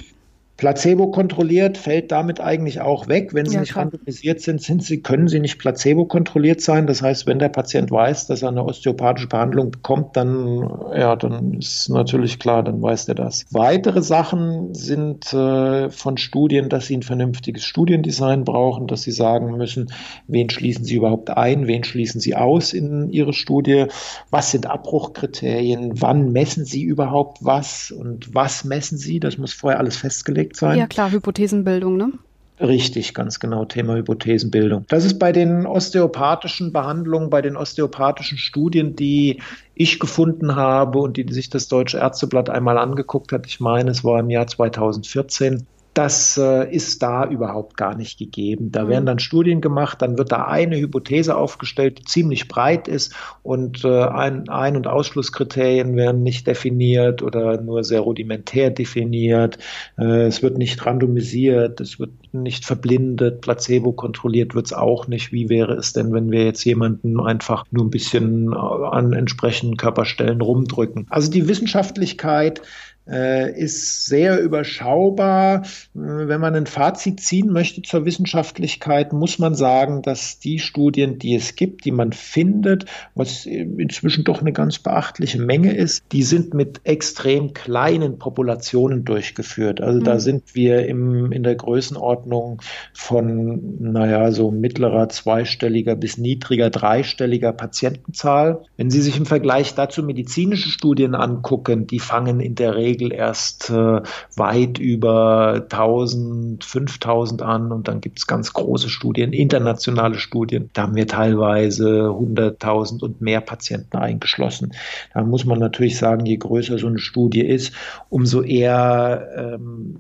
Placebo kontrolliert fällt damit eigentlich auch weg. Wenn sie ja, nicht klar. randomisiert sind, sind sie, können sie nicht placebo kontrolliert sein. Das heißt, wenn der Patient weiß, dass er eine osteopathische Behandlung bekommt, dann, ja, dann ist natürlich klar, dann weiß er das. Weitere Sachen sind äh, von Studien, dass sie ein vernünftiges Studiendesign brauchen, dass sie sagen müssen, wen schließen sie überhaupt ein, wen schließen sie aus in ihre Studie, was sind Abbruchkriterien, wann messen sie überhaupt was und was messen sie, das muss vorher alles festgelegt angelegt sein. Ja, klar, Hypothesenbildung, ne? Richtig, ganz genau, Thema Hypothesenbildung. Das ist bei den osteopathischen Behandlungen, bei den osteopathischen Studien, die ich gefunden habe und die sich das Deutsche Ärzteblatt einmal angeguckt hat. Ich meine, es war im Jahr 2014 das äh, ist da überhaupt gar nicht gegeben. Da mhm. werden dann Studien gemacht, dann wird da eine Hypothese aufgestellt, die ziemlich breit ist und äh, Ein-, Ein und Ausschlusskriterien werden nicht definiert oder nur sehr rudimentär definiert. Äh, es wird nicht randomisiert, es wird nicht verblindet, placebo kontrolliert wird es auch nicht. Wie wäre es denn, wenn wir jetzt jemanden einfach nur ein bisschen äh, an entsprechenden Körperstellen rumdrücken? Also die Wissenschaftlichkeit ist sehr überschaubar. Äh, wenn man ein Fazit ziehen möchte zur Wissenschaftlichkeit, muss man sagen, dass die Studien, die es gibt, die man findet, was inzwischen doch eine ganz beachtliche Menge ist, die sind mit extrem kleinen Populationen durchgeführt. Also mhm. da sind wir im, in der Größenordnung von, naja, so mittlerer zweistelliger bis niedriger dreistelliger Patientenzahl. Wenn Sie sich im Vergleich dazu medizinische Studien angucken, die fangen in der Regel Regel erst äh, weit über 1000, 5000 an und dann gibt es ganz große Studien, internationale Studien. Da haben wir teilweise 100.000 und mehr Patienten eingeschlossen. Da muss man natürlich sagen, je größer so eine Studie ist, umso eher ähm,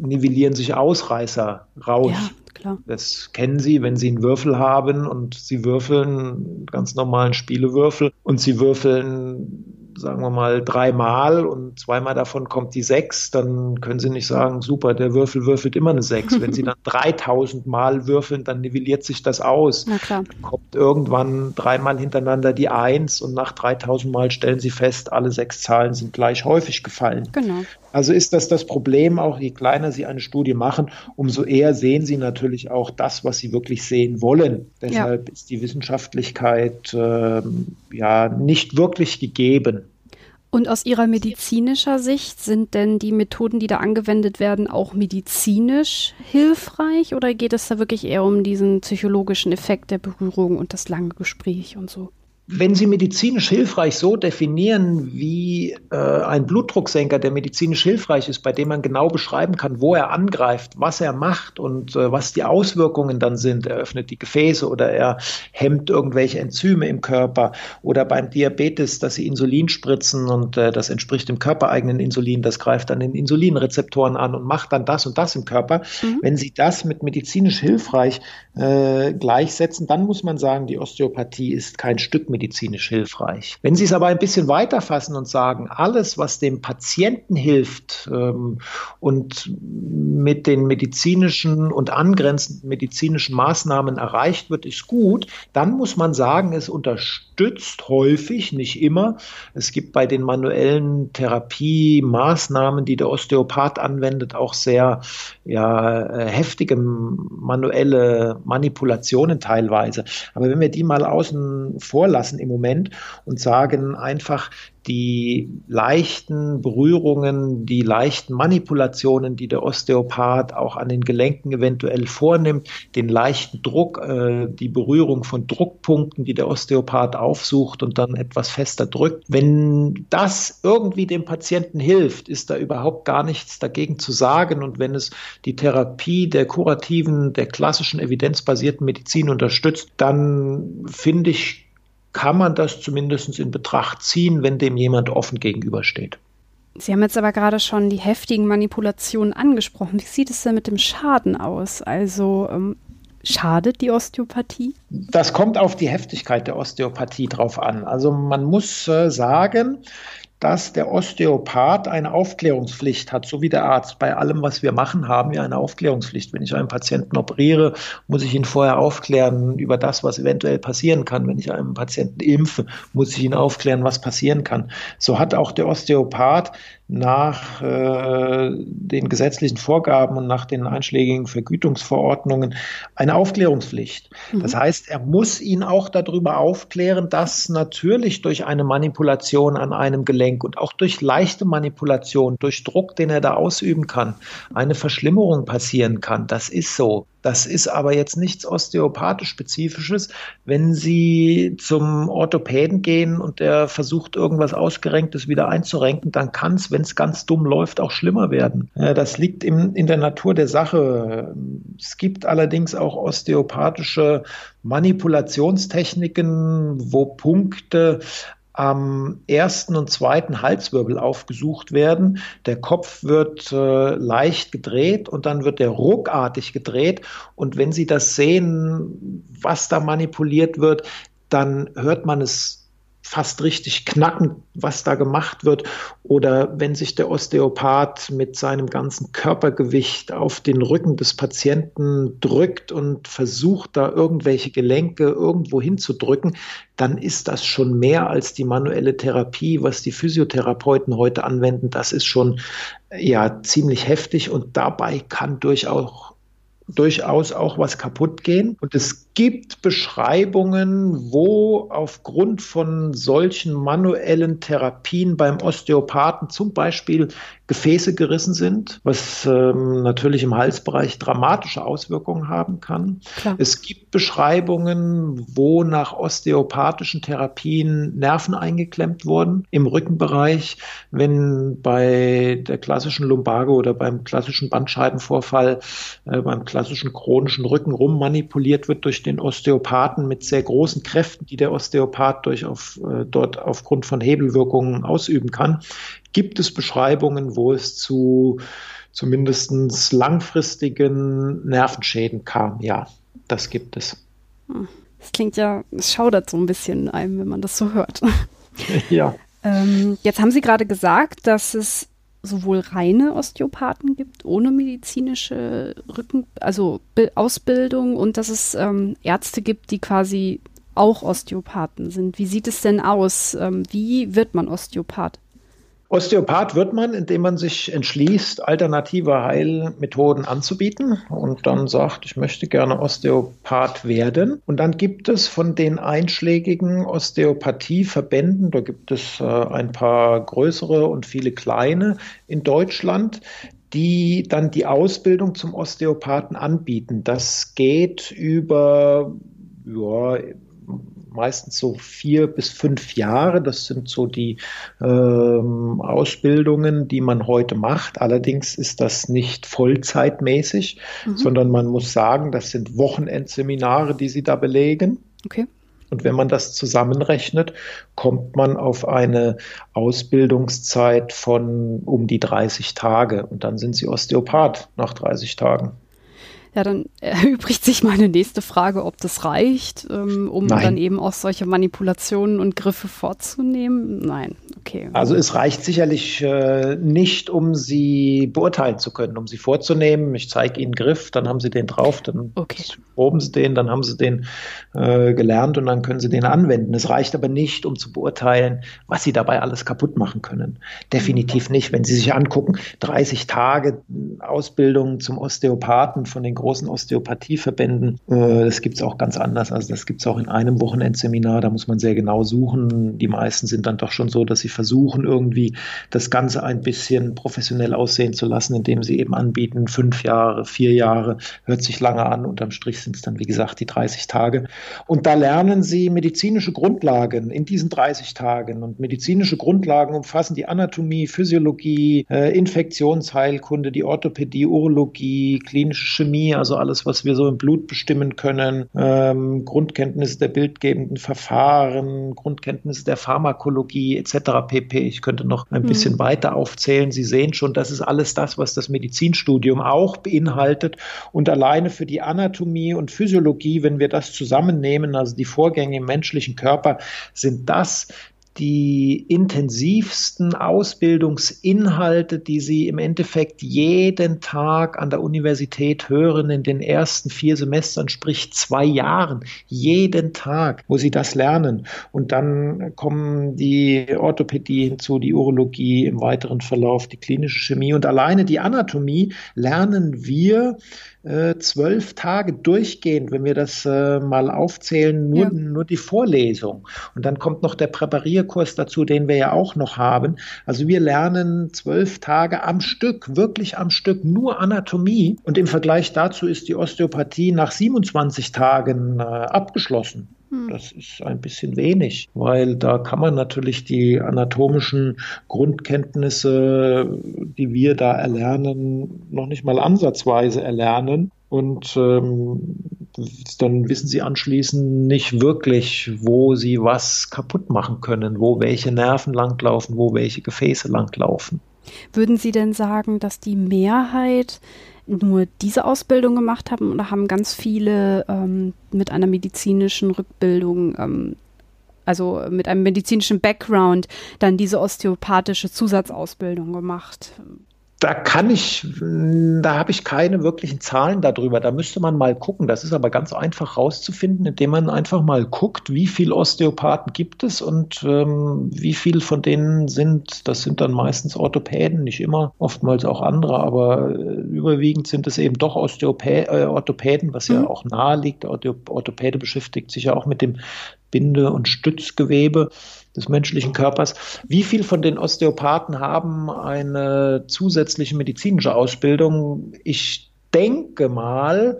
nivellieren sich Ausreißer raus. Ja. Klar. Das kennen Sie, wenn Sie einen Würfel haben und Sie würfeln ganz normalen Spielewürfel und Sie würfeln sagen wir mal, dreimal und zweimal davon kommt die sechs, dann können Sie nicht sagen, super, der Würfel würfelt immer eine sechs. Wenn Sie dann 3000 Mal würfeln, dann nivelliert sich das aus. Na klar. Dann kommt irgendwann dreimal hintereinander die eins und nach 3000 Mal stellen Sie fest, alle sechs Zahlen sind gleich häufig gefallen. Genau. Also ist das das Problem auch, je kleiner Sie eine Studie machen, umso eher sehen Sie natürlich auch das, was Sie wirklich sehen wollen. Deshalb ja. ist die Wissenschaftlichkeit äh, ja nicht wirklich gegeben. Und aus Ihrer medizinischer Sicht sind denn die Methoden, die da angewendet werden, auch medizinisch hilfreich oder geht es da wirklich eher um diesen psychologischen Effekt der Berührung und das lange Gespräch und so? Wenn Sie medizinisch hilfreich so definieren wie äh, ein Blutdrucksenker, der medizinisch hilfreich ist, bei dem man genau beschreiben kann, wo er angreift, was er macht und äh, was die Auswirkungen dann sind, er öffnet die Gefäße oder er hemmt irgendwelche Enzyme im Körper oder beim Diabetes, dass Sie Insulin spritzen und äh, das entspricht dem körpereigenen Insulin, das greift dann den Insulinrezeptoren an und macht dann das und das im Körper. Mhm. Wenn Sie das mit medizinisch hilfreich äh, gleichsetzen, dann muss man sagen, die Osteopathie ist kein Stück medizinisch hilfreich. Wenn Sie es aber ein bisschen weiter fassen und sagen, alles, was dem Patienten hilft ähm, und mit den medizinischen und angrenzenden medizinischen Maßnahmen erreicht wird, ist gut, dann muss man sagen, es unterstützt häufig, nicht immer. Es gibt bei den manuellen Therapiemaßnahmen, die der Osteopath anwendet, auch sehr ja, äh, heftige manuelle Manipulationen teilweise. Aber wenn wir die mal außen vor lassen, lassen im Moment und sagen einfach, die leichten Berührungen, die leichten Manipulationen, die der Osteopath auch an den Gelenken eventuell vornimmt, den leichten Druck, äh, die Berührung von Druckpunkten, die der Osteopath aufsucht und dann etwas fester drückt. Wenn das irgendwie dem Patienten hilft, ist da überhaupt gar nichts dagegen zu sagen. Und wenn es die Therapie der kurativen, der klassischen evidenzbasierten Medizin unterstützt, dann finde ich, kann man das zumindest in Betracht ziehen, wenn dem jemand offen gegenübersteht. Sie haben jetzt aber gerade schon die heftigen Manipulationen angesprochen. Wie sieht es denn mit dem Schaden aus? Also ähm, schadet die Osteopathie? Das kommt auf die Heftigkeit der Osteopathie drauf an. Also man muss äh, sagen, dass der Osteopath eine Aufklärungspflicht hat, so wie der Arzt. Bei allem, was wir machen, haben wir eine Aufklärungspflicht. Wenn ich einen Patienten operiere, muss ich ihn vorher aufklären über das, was eventuell passieren kann. Wenn ich einen Patienten impfe, muss ich ihn aufklären, was passieren kann. So hat auch der Osteopath nach äh, den gesetzlichen Vorgaben und nach den einschlägigen Vergütungsverordnungen eine Aufklärungspflicht. Mhm. Das heißt, er muss ihn auch darüber aufklären, dass natürlich durch eine Manipulation an einem Gelenk und auch durch leichte Manipulation, durch Druck, den er da ausüben kann, eine Verschlimmerung passieren kann. Das ist so. Das ist aber jetzt nichts osteopathisch-spezifisches. Wenn Sie zum Orthopäden gehen und der versucht, irgendwas Ausgerenktes wieder einzurenken, dann kann es, wenn es ganz dumm läuft, auch schlimmer werden. Das liegt im, in der Natur der Sache. Es gibt allerdings auch osteopathische Manipulationstechniken, wo Punkte am ersten und zweiten Halswirbel aufgesucht werden. Der Kopf wird äh, leicht gedreht und dann wird der ruckartig gedreht. Und wenn Sie das sehen, was da manipuliert wird, dann hört man es fast richtig knacken, was da gemacht wird. Oder wenn sich der Osteopath mit seinem ganzen Körpergewicht auf den Rücken des Patienten drückt und versucht, da irgendwelche Gelenke irgendwo hinzudrücken, dann ist das schon mehr als die manuelle Therapie, was die Physiotherapeuten heute anwenden. Das ist schon ja ziemlich heftig und dabei kann durchaus durchaus auch was kaputt gehen. Und es gibt Beschreibungen, wo aufgrund von solchen manuellen Therapien beim Osteopathen zum Beispiel Gefäße gerissen sind, was ähm, natürlich im Halsbereich dramatische Auswirkungen haben kann. Klar. Es gibt Beschreibungen, wo nach osteopathischen Therapien Nerven eingeklemmt wurden im Rückenbereich, wenn bei der klassischen Lumbago oder beim klassischen Bandscheibenvorfall, äh, beim klassischen chronischen Rücken rum manipuliert wird durch den Osteopathen mit sehr großen Kräften, die der Osteopath durch auf, äh, dort aufgrund von Hebelwirkungen ausüben kann, gibt es Beschreibungen, wo es zu zumindest langfristigen Nervenschäden kam. Ja, das gibt es. Hm. Das klingt ja, es schaudert so ein bisschen einem, wenn man das so hört. Ja. ähm, jetzt haben Sie gerade gesagt, dass es sowohl reine Osteopathen gibt, ohne medizinische Rücken, also Ausbildung und dass es ähm, Ärzte gibt, die quasi auch Osteopathen sind. Wie sieht es denn aus? Ähm, wie wird man Osteopath? Osteopath wird man, indem man sich entschließt, alternative Heilmethoden anzubieten und dann sagt, ich möchte gerne Osteopath werden. Und dann gibt es von den einschlägigen Osteopathieverbänden, da gibt es äh, ein paar größere und viele kleine in Deutschland, die dann die Ausbildung zum Osteopathen anbieten. Das geht über ja, meistens so vier bis fünf Jahre. Das sind so die ähm, Ausbildungen, die man heute macht. Allerdings ist das nicht vollzeitmäßig, mhm. sondern man muss sagen, das sind Wochenendseminare, die sie da belegen. Okay. Und wenn man das zusammenrechnet, kommt man auf eine Ausbildungszeit von um die 30 Tage. Und dann sind sie Osteopath nach 30 Tagen. Ja, dann erübrigt sich meine nächste Frage, ob das reicht, ähm, um Nein. dann eben auch solche Manipulationen und Griffe vorzunehmen. Nein, okay. Also es reicht sicherlich äh, nicht, um sie beurteilen zu können, um sie vorzunehmen. Ich zeige Ihnen Griff, dann haben Sie den drauf, dann okay. proben Sie den, dann haben Sie den äh, gelernt und dann können Sie den anwenden. Es reicht aber nicht, um zu beurteilen, was Sie dabei alles kaputt machen können. Definitiv nicht. Wenn Sie sich angucken, 30 Tage Ausbildung zum Osteopathen von den großen Osteopathieverbänden. Äh, das gibt es auch ganz anders. Also das gibt es auch in einem Wochenendseminar. Da muss man sehr genau suchen. Die meisten sind dann doch schon so, dass sie versuchen, irgendwie das Ganze ein bisschen professionell aussehen zu lassen, indem sie eben anbieten, fünf Jahre, vier Jahre, hört sich lange an. Unterm Strich sind es dann, wie gesagt, die 30 Tage. Und da lernen sie medizinische Grundlagen in diesen 30 Tagen. Und medizinische Grundlagen umfassen die Anatomie, Physiologie, äh, Infektionsheilkunde, die Orthopädie, Urologie, klinische Chemie, also alles, was wir so im Blut bestimmen können, ähm, Grundkenntnisse der bildgebenden Verfahren, Grundkenntnisse der Pharmakologie etc. pp. Ich könnte noch ein mhm. bisschen weiter aufzählen. Sie sehen schon, das ist alles das, was das Medizinstudium auch beinhaltet. Und alleine für die Anatomie und Physiologie, wenn wir das zusammennehmen, also die Vorgänge im menschlichen Körper, sind das die intensivsten Ausbildungsinhalte, die Sie im Endeffekt jeden Tag an der Universität hören in den ersten vier Semestern, sprich zwei Jahren, jeden Tag, wo Sie das lernen. Und dann kommen die Orthopädie hinzu, die Urologie im weiteren Verlauf, die klinische Chemie und alleine die Anatomie lernen wir zwölf Tage durchgehend, wenn wir das äh, mal aufzählen, nur, ja. nur die Vorlesung. Und dann kommt noch der Präparierkurs dazu, den wir ja auch noch haben. Also wir lernen zwölf Tage am Stück, wirklich am Stück, nur Anatomie. Und im Vergleich dazu ist die Osteopathie nach 27 Tagen äh, abgeschlossen. Hm. Das ist ein bisschen wenig, weil da kann man natürlich die anatomischen Grundkenntnisse, die wir da erlernen, noch nicht mal ansatzweise erlernen. Und ähm, dann wissen sie anschließend nicht wirklich, wo sie was kaputt machen können, wo welche Nerven langlaufen, wo welche Gefäße langlaufen. Würden Sie denn sagen, dass die Mehrheit nur diese Ausbildung gemacht haben oder haben ganz viele ähm, mit einer medizinischen Rückbildung, ähm, also mit einem medizinischen Background, dann diese osteopathische Zusatzausbildung gemacht? Da kann ich, da habe ich keine wirklichen Zahlen darüber. Da müsste man mal gucken. Das ist aber ganz einfach rauszufinden, indem man einfach mal guckt, wie viele Osteopathen gibt es und ähm, wie viel von denen sind, das sind dann meistens Orthopäden, nicht immer, oftmals auch andere, aber äh, überwiegend sind es eben doch Osteopä äh, Orthopäden, was ja mhm. auch nahe liegt. Der Orthopäde beschäftigt sich ja auch mit dem Binde- und Stützgewebe des menschlichen Körpers. Wie viel von den Osteopathen haben eine zusätzliche medizinische Ausbildung? Ich denke mal,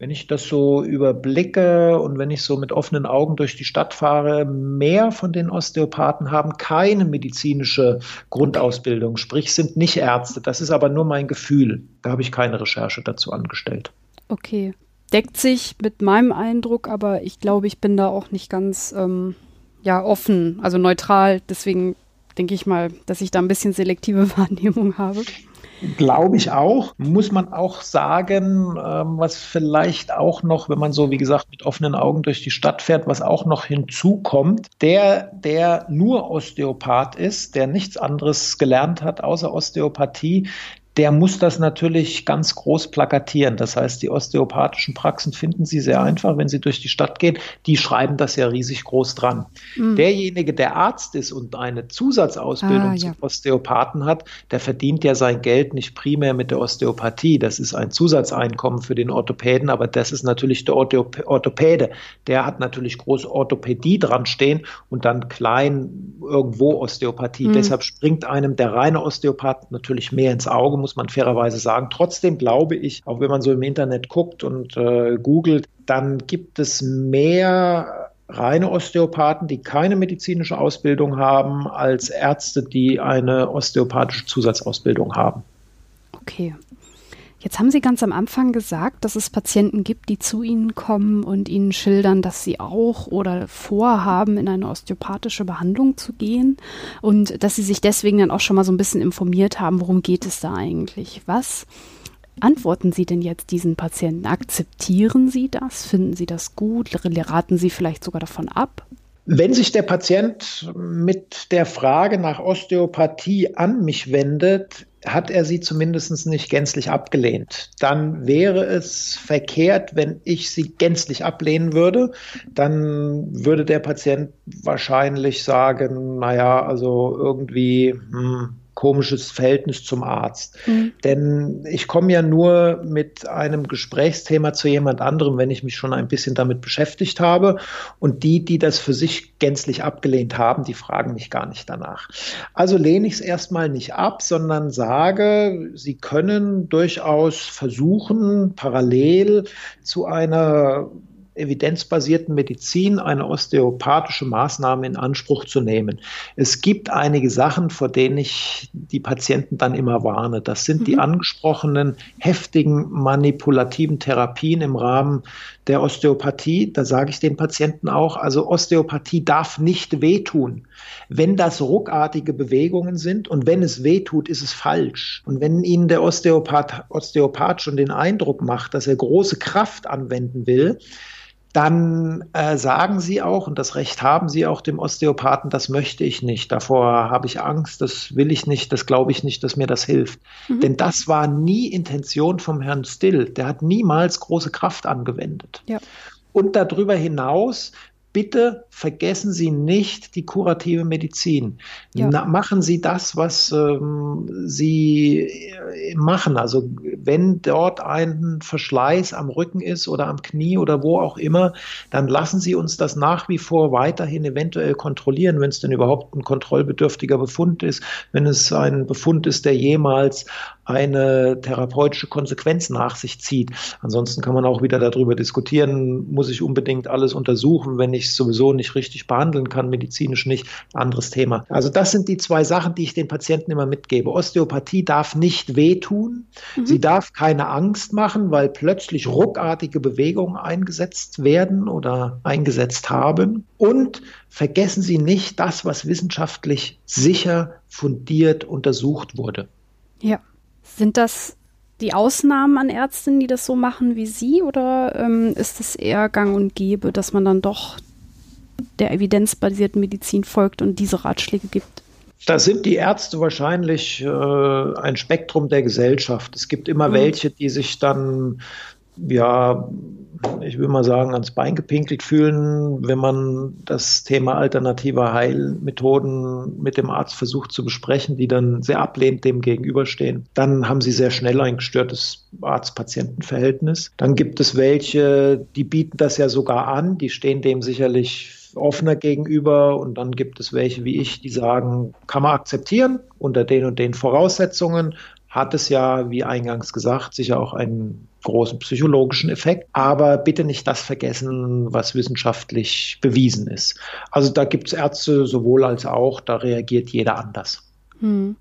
wenn ich das so überblicke und wenn ich so mit offenen Augen durch die Stadt fahre, mehr von den Osteopathen haben keine medizinische Grundausbildung, sprich sind nicht Ärzte. Das ist aber nur mein Gefühl. Da habe ich keine Recherche dazu angestellt. Okay. Deckt sich mit meinem Eindruck, aber ich glaube, ich bin da auch nicht ganz ähm, ja, offen, also neutral. Deswegen denke ich mal, dass ich da ein bisschen selektive Wahrnehmung habe. Glaube ich auch. Muss man auch sagen, ähm, was vielleicht auch noch, wenn man so, wie gesagt, mit offenen Augen durch die Stadt fährt, was auch noch hinzukommt, der, der nur Osteopath ist, der nichts anderes gelernt hat außer Osteopathie, der muss das natürlich ganz groß plakatieren. Das heißt, die osteopathischen Praxen finden Sie sehr einfach, wenn Sie durch die Stadt gehen. Die schreiben das ja riesig groß dran. Mhm. Derjenige, der Arzt ist und eine Zusatzausbildung ah, zum Osteopathen hat, der verdient ja sein Geld nicht primär mit der Osteopathie. Das ist ein Zusatzeinkommen für den Orthopäden, aber das ist natürlich der Orthopäde. Der hat natürlich groß Orthopädie dran stehen und dann klein irgendwo Osteopathie. Mhm. Deshalb springt einem der reine Osteopath natürlich mehr ins Auge, muss man fairerweise sagen. Trotzdem glaube ich, auch wenn man so im Internet guckt und äh, googelt, dann gibt es mehr reine Osteopathen, die keine medizinische Ausbildung haben, als Ärzte, die eine osteopathische Zusatzausbildung haben. Okay. Jetzt haben Sie ganz am Anfang gesagt, dass es Patienten gibt, die zu Ihnen kommen und Ihnen schildern, dass sie auch oder vorhaben, in eine osteopathische Behandlung zu gehen und dass Sie sich deswegen dann auch schon mal so ein bisschen informiert haben, worum geht es da eigentlich? Was antworten Sie denn jetzt diesen Patienten? Akzeptieren Sie das? Finden Sie das gut? Raten Sie vielleicht sogar davon ab? Wenn sich der Patient mit der Frage nach Osteopathie an mich wendet, hat er sie zumindest nicht gänzlich abgelehnt. Dann wäre es verkehrt, wenn ich sie gänzlich ablehnen würde. Dann würde der Patient wahrscheinlich sagen, naja, also irgendwie, hm, komisches Verhältnis zum Arzt. Mhm. Denn ich komme ja nur mit einem Gesprächsthema zu jemand anderem, wenn ich mich schon ein bisschen damit beschäftigt habe. Und die, die das für sich gänzlich abgelehnt haben, die fragen mich gar nicht danach. Also lehne ich es erstmal nicht ab, sondern sage, sie können durchaus versuchen, parallel zu einer evidenzbasierten Medizin eine osteopathische Maßnahme in Anspruch zu nehmen. Es gibt einige Sachen, vor denen ich die Patienten dann immer warne. Das sind mhm. die angesprochenen heftigen manipulativen Therapien im Rahmen der Osteopathie. Da sage ich den Patienten auch, also Osteopathie darf nicht wehtun. Wenn das ruckartige Bewegungen sind und wenn es wehtut, ist es falsch. Und wenn Ihnen der Osteopath, Osteopath schon den Eindruck macht, dass er große Kraft anwenden will, dann äh, sagen Sie auch, und das Recht haben Sie auch dem Osteopathen, das möchte ich nicht, davor habe ich Angst, das will ich nicht, das glaube ich nicht, dass mir das hilft. Mhm. Denn das war nie Intention vom Herrn Still. Der hat niemals große Kraft angewendet. Ja. Und darüber hinaus bitte vergessen Sie nicht die kurative Medizin. Ja. Na, machen Sie das, was ähm, Sie äh, machen. Also wenn dort ein Verschleiß am Rücken ist oder am Knie oder wo auch immer, dann lassen Sie uns das nach wie vor weiterhin eventuell kontrollieren, wenn es denn überhaupt ein kontrollbedürftiger Befund ist, wenn es ein Befund ist, der jemals eine therapeutische Konsequenz nach sich zieht. Ansonsten kann man auch wieder darüber diskutieren, muss ich unbedingt alles untersuchen, wenn ich es sowieso nicht richtig behandeln kann, medizinisch nicht, anderes Thema. Also das sind die zwei Sachen, die ich den Patienten immer mitgebe. Osteopathie darf nicht wehtun, mhm. sie darf keine Angst machen, weil plötzlich ruckartige Bewegungen eingesetzt werden oder eingesetzt haben. Und vergessen Sie nicht das, was wissenschaftlich sicher fundiert untersucht wurde. Ja. Sind das die Ausnahmen an Ärztinnen, die das so machen wie Sie, oder ähm, ist es eher gang und gäbe, dass man dann doch der evidenzbasierten Medizin folgt und diese Ratschläge gibt? Da sind die Ärzte wahrscheinlich äh, ein Spektrum der Gesellschaft. Es gibt immer mhm. welche, die sich dann ja ich will mal sagen, ans Bein gepinkelt fühlen, wenn man das Thema alternativer Heilmethoden mit dem Arzt versucht zu besprechen, die dann sehr ablehnend dem gegenüberstehen. Dann haben sie sehr schnell ein gestörtes Arzt-Patienten-Verhältnis. Dann gibt es welche, die bieten das ja sogar an, die stehen dem sicherlich offener gegenüber und dann gibt es welche wie ich, die sagen, kann man akzeptieren unter den und den Voraussetzungen, hat es ja, wie eingangs gesagt, sicher auch einen großen psychologischen Effekt. Aber bitte nicht das vergessen, was wissenschaftlich bewiesen ist. Also da gibt es Ärzte sowohl als auch, da reagiert jeder anders. Hm.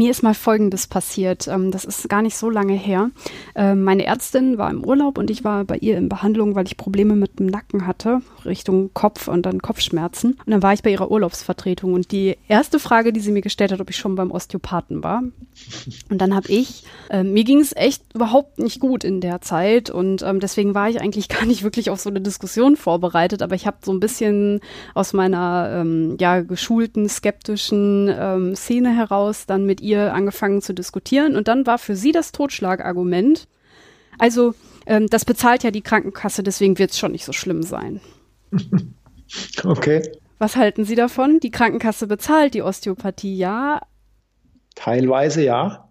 Mir ist mal Folgendes passiert. Ähm, das ist gar nicht so lange her. Ähm, meine Ärztin war im Urlaub und ich war bei ihr in Behandlung, weil ich Probleme mit dem Nacken hatte, Richtung Kopf und dann Kopfschmerzen. Und dann war ich bei ihrer Urlaubsvertretung und die erste Frage, die sie mir gestellt hat, ob ich schon beim Osteopathen war. Und dann habe ich, äh, mir ging es echt überhaupt nicht gut in der Zeit und ähm, deswegen war ich eigentlich gar nicht wirklich auf so eine Diskussion vorbereitet, aber ich habe so ein bisschen aus meiner ähm, ja geschulten skeptischen ähm, Szene heraus dann mit ihr ihr angefangen zu diskutieren und dann war für sie das Totschlagargument, also ähm, das bezahlt ja die Krankenkasse, deswegen wird es schon nicht so schlimm sein. Okay. Was halten Sie davon? Die Krankenkasse bezahlt die Osteopathie, ja. Teilweise ja.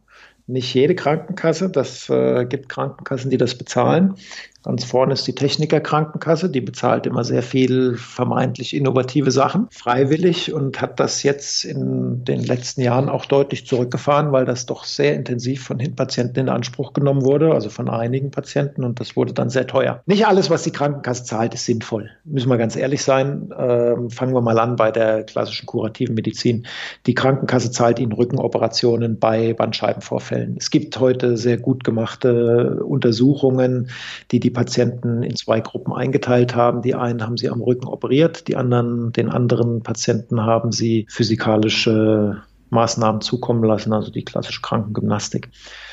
Nicht jede Krankenkasse. Das äh, gibt Krankenkassen, die das bezahlen. Ganz vorne ist die Technikerkrankenkasse, die bezahlt immer sehr viel vermeintlich innovative Sachen, freiwillig und hat das jetzt in den letzten Jahren auch deutlich zurückgefahren, weil das doch sehr intensiv von Patienten in Anspruch genommen wurde, also von einigen Patienten und das wurde dann sehr teuer. Nicht alles, was die Krankenkasse zahlt, ist sinnvoll. Müssen wir ganz ehrlich sein. Ähm, fangen wir mal an bei der klassischen kurativen Medizin. Die Krankenkasse zahlt Ihnen Rückenoperationen bei Bandscheibenvorfällen. Es gibt heute sehr gut gemachte Untersuchungen, die die die Patienten in zwei Gruppen eingeteilt haben. Die einen haben sie am Rücken operiert, die anderen, den anderen Patienten haben sie physikalische Maßnahmen zukommen lassen, also die klassische Krankengymnastik.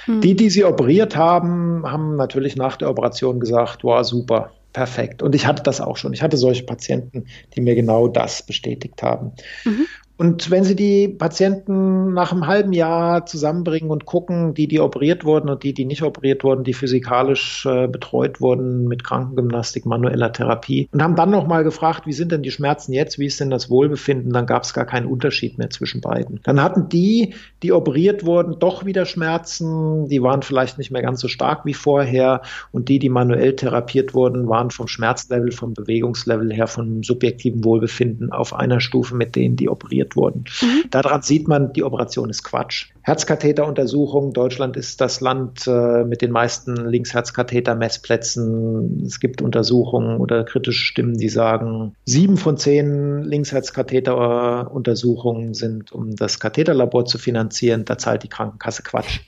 Hm. Die, die sie operiert haben, haben natürlich nach der Operation gesagt, wow, super, perfekt. Und ich hatte das auch schon. Ich hatte solche Patienten, die mir genau das bestätigt haben. Mhm. Und wenn Sie die Patienten nach einem halben Jahr zusammenbringen und gucken, die, die operiert wurden und die, die nicht operiert wurden, die physikalisch äh, betreut wurden mit Krankengymnastik, manueller Therapie und haben dann nochmal gefragt, wie sind denn die Schmerzen jetzt, wie ist denn das Wohlbefinden, dann gab es gar keinen Unterschied mehr zwischen beiden. Dann hatten die, die operiert wurden, doch wieder Schmerzen, die waren vielleicht nicht mehr ganz so stark wie vorher. Und die, die manuell therapiert wurden, waren vom Schmerzlevel, vom Bewegungslevel her, vom subjektiven Wohlbefinden auf einer Stufe mit denen, die operiert operiert wurden. Mhm. Daran sieht man, die Operation ist Quatsch. Herzkatheteruntersuchung. Deutschland ist das Land äh, mit den meisten Linksherzkatheter-Messplätzen. Es gibt Untersuchungen oder kritische Stimmen, die sagen, sieben von zehn Linkscherzkatheter-Untersuchungen sind, um das Katheterlabor zu finanzieren. Da zahlt die Krankenkasse Quatsch.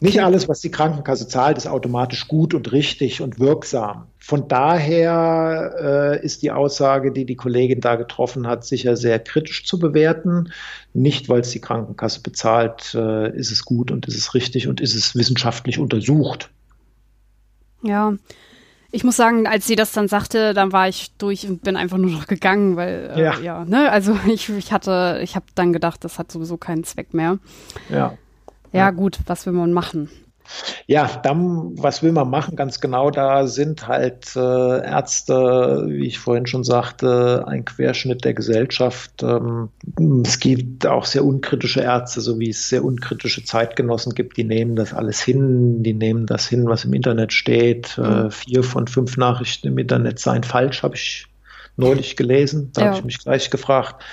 Nicht alles, was die Krankenkasse zahlt, ist automatisch gut und richtig und wirksam. Von daher äh, ist die Aussage, die die Kollegin da getroffen hat, sicher sehr kritisch zu bewerten. Nicht, weil es die Krankenkasse bezahlt, äh, ist es gut und ist es richtig und ist es wissenschaftlich untersucht. Ja, ich muss sagen, als sie das dann sagte, dann war ich durch und bin einfach nur noch gegangen, weil äh, ja. ja, ne, also ich, ich hatte, ich habe dann gedacht, das hat sowieso keinen Zweck mehr. Ja. Ja, gut, was will man machen? Ja, dann, was will man machen? Ganz genau, da sind halt äh, Ärzte, wie ich vorhin schon sagte, ein Querschnitt der Gesellschaft. Ähm, es gibt auch sehr unkritische Ärzte, so wie es sehr unkritische Zeitgenossen gibt, die nehmen das alles hin, die nehmen das hin, was im Internet steht. Äh, mhm. Vier von fünf Nachrichten im Internet seien falsch, habe ich neulich gelesen. Da ja. habe ich mich gleich gefragt,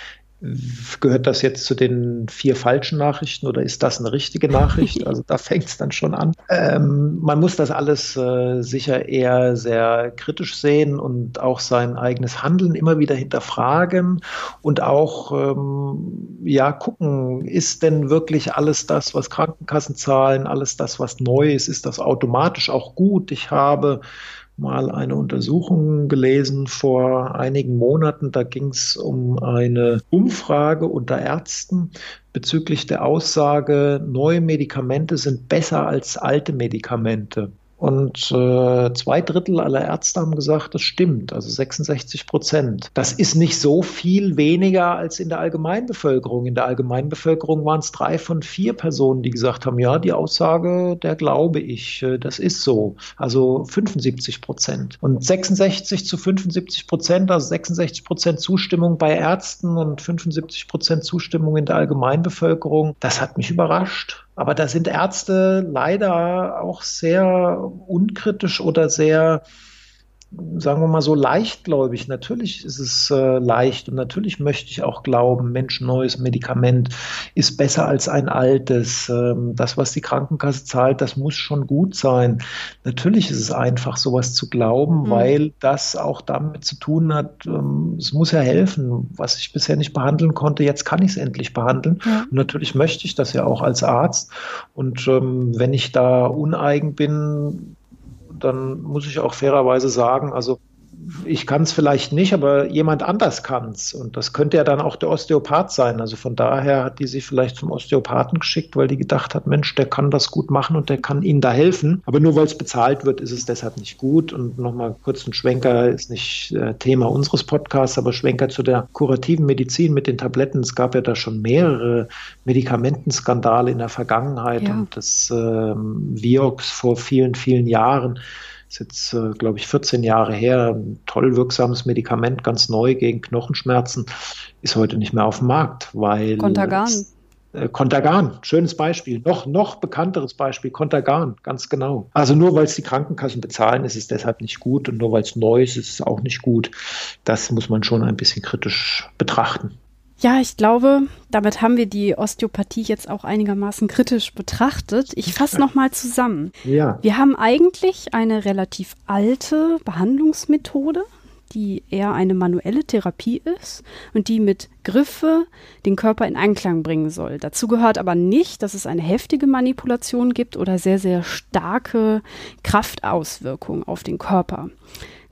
Gehört das jetzt zu den vier falschen Nachrichten oder ist das eine richtige Nachricht? Also da fängt es dann schon an. Ähm, man muss das alles äh, sicher eher sehr kritisch sehen und auch sein eigenes Handeln immer wieder hinterfragen und auch ähm, ja gucken, ist denn wirklich alles das, was Krankenkassen zahlen, alles das, was neu ist, ist das automatisch auch gut? Ich habe mal eine Untersuchung gelesen vor einigen Monaten. Da ging es um eine Umfrage unter Ärzten bezüglich der Aussage, neue Medikamente sind besser als alte Medikamente. Und äh, zwei Drittel aller Ärzte haben gesagt, das stimmt, also 66 Prozent. Das ist nicht so viel weniger als in der Allgemeinbevölkerung. In der Allgemeinbevölkerung waren es drei von vier Personen, die gesagt haben, ja, die Aussage, der glaube ich, äh, das ist so. Also 75 Prozent. Und 66 zu 75 Prozent, also 66 Prozent Zustimmung bei Ärzten und 75 Prozent Zustimmung in der Allgemeinbevölkerung, das hat mich überrascht. Aber da sind Ärzte leider auch sehr unkritisch oder sehr sagen wir mal so leichtgläubig. Natürlich ist es äh, leicht und natürlich möchte ich auch glauben, Mensch, neues Medikament ist besser als ein altes. Ähm, das, was die Krankenkasse zahlt, das muss schon gut sein. Natürlich ist es einfach, sowas zu glauben, mhm. weil das auch damit zu tun hat, ähm, es muss ja helfen. Was ich bisher nicht behandeln konnte, jetzt kann ich es endlich behandeln. Ja. Und natürlich möchte ich das ja auch als Arzt. Und ähm, wenn ich da uneigen bin, dann muss ich auch fairerweise sagen, also ich kann es vielleicht nicht, aber jemand anders kann es. Und das könnte ja dann auch der Osteopath sein. Also von daher hat die sich vielleicht zum Osteopathen geschickt, weil die gedacht hat, Mensch, der kann das gut machen und der kann ihnen da helfen. Aber nur weil es bezahlt wird, ist es deshalb nicht gut. Und nochmal kurz ein Schwenker, ist nicht äh, Thema unseres Podcasts, aber Schwenker zu der kurativen Medizin mit den Tabletten. Es gab ja da schon mehrere Medikamentenskandale in der Vergangenheit ja. und das ähm, Vioxx vor vielen, vielen Jahren ist jetzt, äh, glaube ich, 14 Jahre her, ein toll wirksames Medikament, ganz neu gegen Knochenschmerzen, ist heute nicht mehr auf dem Markt, weil. Contagan. Äh, Contagan, schönes Beispiel. Noch, noch bekannteres Beispiel, Contagan, ganz genau. Also nur weil es die Krankenkassen bezahlen, ist es deshalb nicht gut und nur weil es neu ist, ist es auch nicht gut. Das muss man schon ein bisschen kritisch betrachten. Ja, ich glaube, damit haben wir die Osteopathie jetzt auch einigermaßen kritisch betrachtet. Ich fasse nochmal zusammen. Ja. Wir haben eigentlich eine relativ alte Behandlungsmethode, die eher eine manuelle Therapie ist und die mit Griffe den Körper in Einklang bringen soll. Dazu gehört aber nicht, dass es eine heftige Manipulation gibt oder sehr, sehr starke Kraftauswirkungen auf den Körper.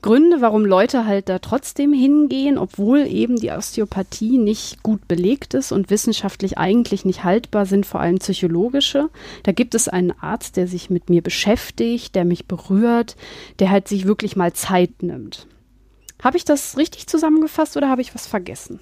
Gründe, warum Leute halt da trotzdem hingehen, obwohl eben die Osteopathie nicht gut belegt ist und wissenschaftlich eigentlich nicht haltbar sind, vor allem psychologische. Da gibt es einen Arzt, der sich mit mir beschäftigt, der mich berührt, der halt sich wirklich mal Zeit nimmt. Habe ich das richtig zusammengefasst oder habe ich was vergessen?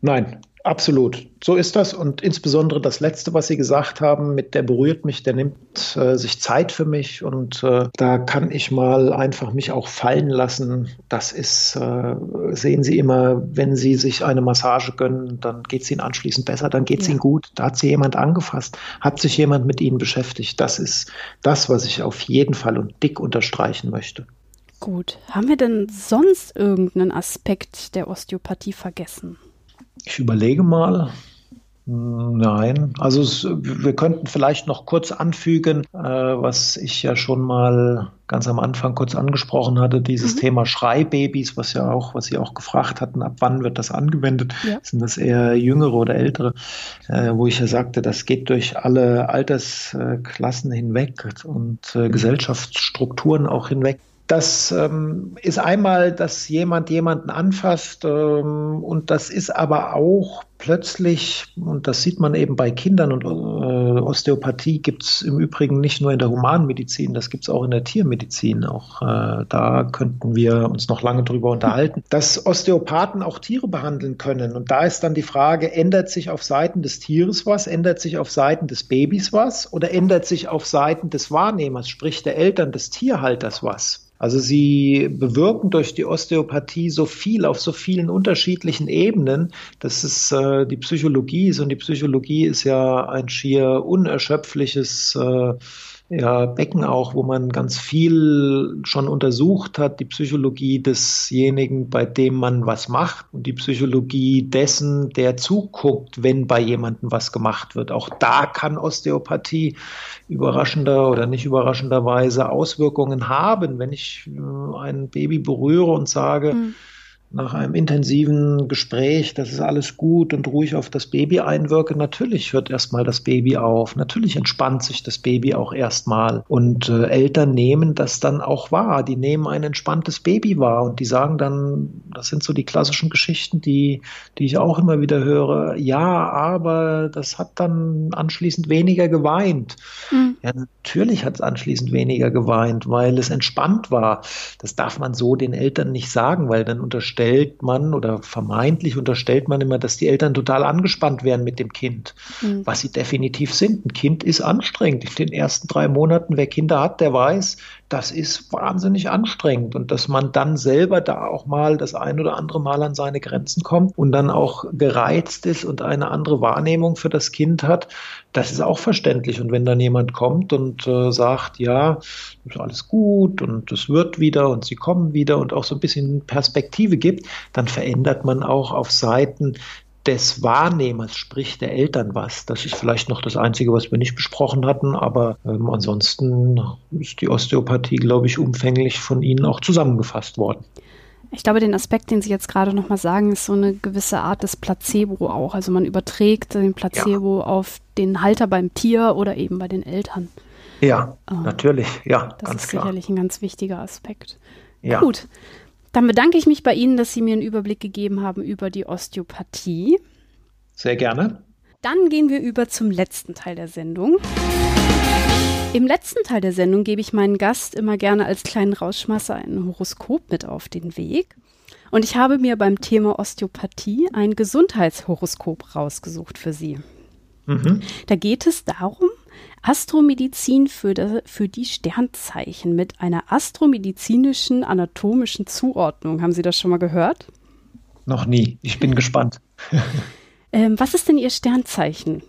Nein, Absolut, so ist das. Und insbesondere das Letzte, was Sie gesagt haben, mit der berührt mich, der nimmt äh, sich Zeit für mich und äh, da kann ich mal einfach mich auch fallen lassen. Das ist, äh, sehen Sie immer, wenn Sie sich eine Massage gönnen, dann geht es Ihnen anschließend besser, dann geht es ja. Ihnen gut. Da hat Sie jemand angefasst, hat sich jemand mit Ihnen beschäftigt. Das ist das, was ich auf jeden Fall und dick unterstreichen möchte. Gut. Haben wir denn sonst irgendeinen Aspekt der Osteopathie vergessen? Ich überlege mal. Nein, also es, wir könnten vielleicht noch kurz anfügen, äh, was ich ja schon mal ganz am Anfang kurz angesprochen hatte, dieses mhm. Thema Schreibabys, was ja auch, was Sie auch gefragt hatten, ab wann wird das angewendet? Ja. Sind das eher jüngere oder ältere? Äh, wo ich ja sagte, das geht durch alle Altersklassen hinweg und äh, Gesellschaftsstrukturen auch hinweg. Das ähm, ist einmal, dass jemand jemanden anfasst ähm, und das ist aber auch plötzlich, und das sieht man eben bei Kindern und äh, Osteopathie gibt es im Übrigen nicht nur in der Humanmedizin, das gibt es auch in der Tiermedizin. Auch äh, da könnten wir uns noch lange drüber unterhalten, dass Osteopathen auch Tiere behandeln können. Und da ist dann die Frage, ändert sich auf Seiten des Tieres was, ändert sich auf Seiten des Babys was oder ändert sich auf Seiten des Wahrnehmers, sprich der Eltern, des Tierhalters was? Also sie bewirken durch die Osteopathie so viel auf so vielen unterschiedlichen Ebenen, dass es äh, die Psychologie ist und die Psychologie ist ja ein schier unerschöpfliches äh, ja, Becken auch, wo man ganz viel schon untersucht hat, die Psychologie desjenigen, bei dem man was macht und die Psychologie dessen, der zuguckt, wenn bei jemandem was gemacht wird. Auch da kann Osteopathie überraschender oder nicht überraschenderweise Auswirkungen haben, wenn ich äh, ein Baby berühre und sage, mhm nach einem intensiven Gespräch, das ist alles gut und ruhig auf das Baby einwirke, natürlich hört erstmal das Baby auf. Natürlich entspannt sich das Baby auch erstmal. Und äh, Eltern nehmen das dann auch wahr. Die nehmen ein entspanntes Baby wahr und die sagen dann, das sind so die klassischen Geschichten, die, die ich auch immer wieder höre. Ja, aber das hat dann anschließend weniger geweint. Mhm. Ja, natürlich hat es anschließend weniger geweint, weil es entspannt war. Das darf man so den Eltern nicht sagen, weil dann unterstellt unterstellt man oder vermeintlich unterstellt man immer, dass die Eltern total angespannt wären mit dem Kind, mhm. was sie definitiv sind. Ein Kind ist anstrengend. In den ersten drei Monaten, wer Kinder hat, der weiß, das ist wahnsinnig anstrengend und dass man dann selber da auch mal das ein oder andere Mal an seine Grenzen kommt und dann auch gereizt ist und eine andere Wahrnehmung für das Kind hat, das ist auch verständlich. Und wenn dann jemand kommt und äh, sagt, ja, ist alles gut und es wird wieder und sie kommen wieder und auch so ein bisschen Perspektive gibt, dann verändert man auch auf Seiten des Wahrnehmers, sprich der Eltern was. Das ist vielleicht noch das Einzige, was wir nicht besprochen hatten, aber ähm, ansonsten ist die Osteopathie, glaube ich, umfänglich von Ihnen auch zusammengefasst worden. Ich glaube, den Aspekt, den Sie jetzt gerade nochmal sagen, ist so eine gewisse Art des Placebo auch. Also man überträgt den Placebo ja. auf den Halter beim Tier oder eben bei den Eltern. Ja, ähm, natürlich, ja, das ganz ist klar. sicherlich ein ganz wichtiger Aspekt. Ja. Gut, Dann bedanke ich mich bei Ihnen, dass Sie mir einen Überblick gegeben haben über die Osteopathie. Sehr gerne. Dann gehen wir über zum letzten Teil der Sendung. Im letzten Teil der Sendung gebe ich meinen Gast immer gerne als kleinen Rausschmasser ein Horoskop mit auf den Weg. Und ich habe mir beim Thema Osteopathie ein Gesundheitshoroskop rausgesucht für Sie. Mhm. Da geht es darum, Astromedizin für, de, für die Sternzeichen mit einer astromedizinischen anatomischen Zuordnung. Haben Sie das schon mal gehört? Noch nie. Ich bin gespannt. ähm, was ist denn Ihr Sternzeichen?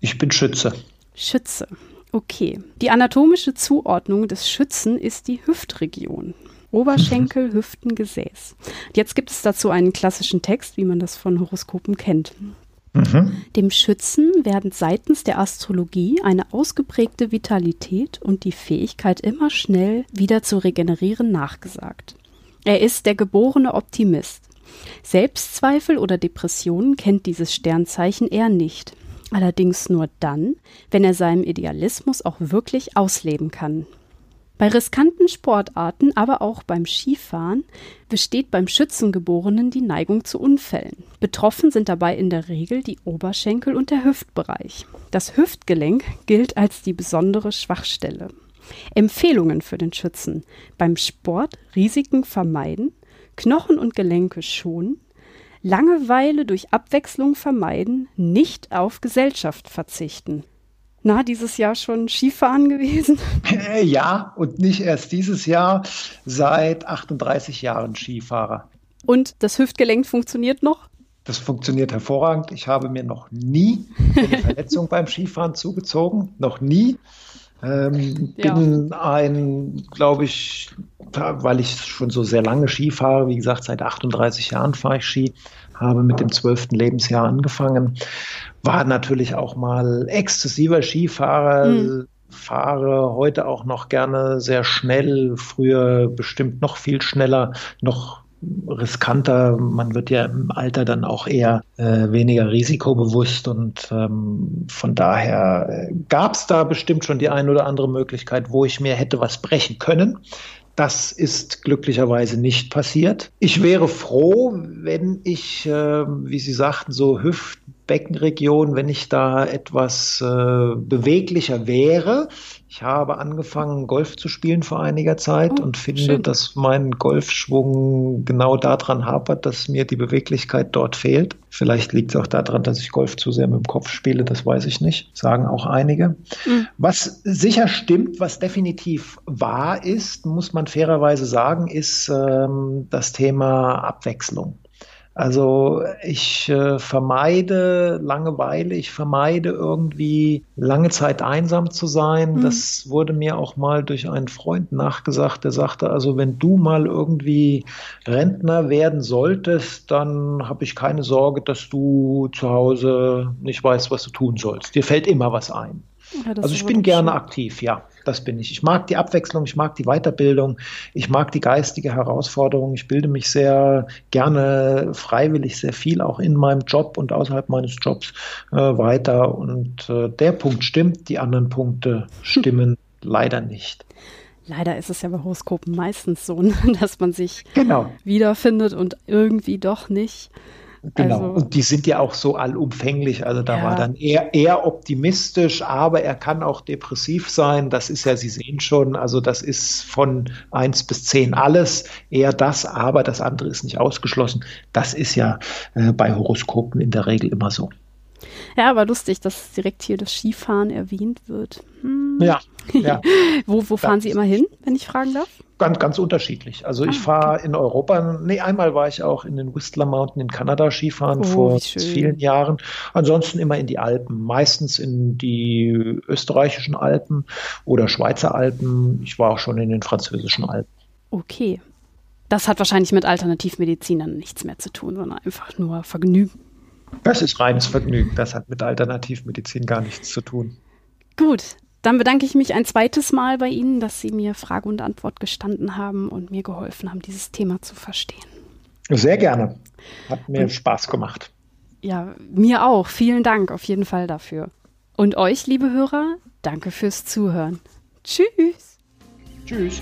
Ich bin Schütze. Schütze. Okay. Die anatomische Zuordnung des Schützen ist die Hüftregion. Oberschenkel, Hüften, Gesäß. Jetzt gibt es dazu einen klassischen Text, wie man das von Horoskopen kennt. Mhm. Dem Schützen werden seitens der Astrologie eine ausgeprägte Vitalität und die Fähigkeit, immer schnell wieder zu regenerieren, nachgesagt. Er ist der geborene Optimist. Selbstzweifel oder Depressionen kennt dieses Sternzeichen eher nicht. Allerdings nur dann, wenn er seinen Idealismus auch wirklich ausleben kann. Bei riskanten Sportarten, aber auch beim Skifahren, besteht beim Schützengeborenen die Neigung zu Unfällen. Betroffen sind dabei in der Regel die Oberschenkel und der Hüftbereich. Das Hüftgelenk gilt als die besondere Schwachstelle. Empfehlungen für den Schützen. Beim Sport Risiken vermeiden, Knochen und Gelenke schonen, Langeweile durch Abwechslung vermeiden, nicht auf Gesellschaft verzichten na, dieses Jahr schon Skifahren gewesen? Ja, und nicht erst dieses Jahr, seit 38 Jahren Skifahrer. Und das Hüftgelenk funktioniert noch? Das funktioniert hervorragend. Ich habe mir noch nie eine Verletzung beim Skifahren zugezogen. Noch nie. Ähm, ja. Bin ein, glaube ich, weil ich schon so sehr lange Ski fahre, wie gesagt, seit 38 Jahren fahre ich Ski, habe mit dem zwölften Lebensjahr angefangen, war natürlich auch mal exzessiver Skifahrer, mhm. fahre heute auch noch gerne sehr schnell, früher bestimmt noch viel schneller, noch riskanter. Man wird ja im Alter dann auch eher äh, weniger risikobewusst und ähm, von daher äh, gab es da bestimmt schon die ein oder andere Möglichkeit, wo ich mir hätte was brechen können. Das ist glücklicherweise nicht passiert. Ich wäre froh, wenn ich, äh, wie Sie sagten, so Hüftbeckenregion, wenn ich da etwas äh, beweglicher wäre. Ich habe angefangen, Golf zu spielen vor einiger Zeit oh, und finde, schön. dass mein Golfschwung genau daran hapert, dass mir die Beweglichkeit dort fehlt. Vielleicht liegt es auch daran, dass ich Golf zu sehr mit dem Kopf spiele, das weiß ich nicht, sagen auch einige. Mhm. Was sicher stimmt, was definitiv wahr ist, muss man fairerweise sagen, ist ähm, das Thema Abwechslung. Also ich äh, vermeide Langeweile, ich vermeide irgendwie lange Zeit einsam zu sein. Mhm. Das wurde mir auch mal durch einen Freund nachgesagt, der sagte, also wenn du mal irgendwie Rentner werden solltest, dann habe ich keine Sorge, dass du zu Hause nicht weißt, was du tun sollst. Dir fällt immer was ein. Ja, also ich bin gerne schön. aktiv, ja das bin ich. Ich mag die Abwechslung, ich mag die Weiterbildung, ich mag die geistige Herausforderung. Ich bilde mich sehr gerne freiwillig sehr viel auch in meinem Job und außerhalb meines Jobs äh, weiter. Und äh, der Punkt stimmt, die anderen Punkte stimmen leider nicht. Leider ist es ja bei Horoskopen meistens so, dass man sich genau. wiederfindet und irgendwie doch nicht. Genau. Also, und die sind ja auch so allumfänglich. Also da ja. war dann eher, eher optimistisch, aber er kann auch depressiv sein. Das ist ja, Sie sehen schon, also das ist von eins bis zehn alles. Eher das, aber das andere ist nicht ausgeschlossen. Das ist ja äh, bei Horoskopen in der Regel immer so. Ja, aber lustig, dass direkt hier das Skifahren erwähnt wird. Hm. Ja. ja. wo, wo fahren Sie immer hin, wenn ich fragen darf? Ganz, ganz unterschiedlich. Also ah, ich fahre okay. in Europa, nee, einmal war ich auch in den Whistler Mountain in Kanada Skifahren oh, vor vielen Jahren. Ansonsten immer in die Alpen, meistens in die österreichischen Alpen oder Schweizer Alpen. Ich war auch schon in den französischen Alpen. Okay. Das hat wahrscheinlich mit Alternativmedizin dann nichts mehr zu tun, sondern einfach nur Vergnügen. Das ist reines Vergnügen. Das hat mit Alternativmedizin gar nichts zu tun. Gut, dann bedanke ich mich ein zweites Mal bei Ihnen, dass Sie mir Frage und Antwort gestanden haben und mir geholfen haben, dieses Thema zu verstehen. Sehr gerne. Hat mir und, Spaß gemacht. Ja, mir auch. Vielen Dank auf jeden Fall dafür. Und euch, liebe Hörer, danke fürs Zuhören. Tschüss. Tschüss.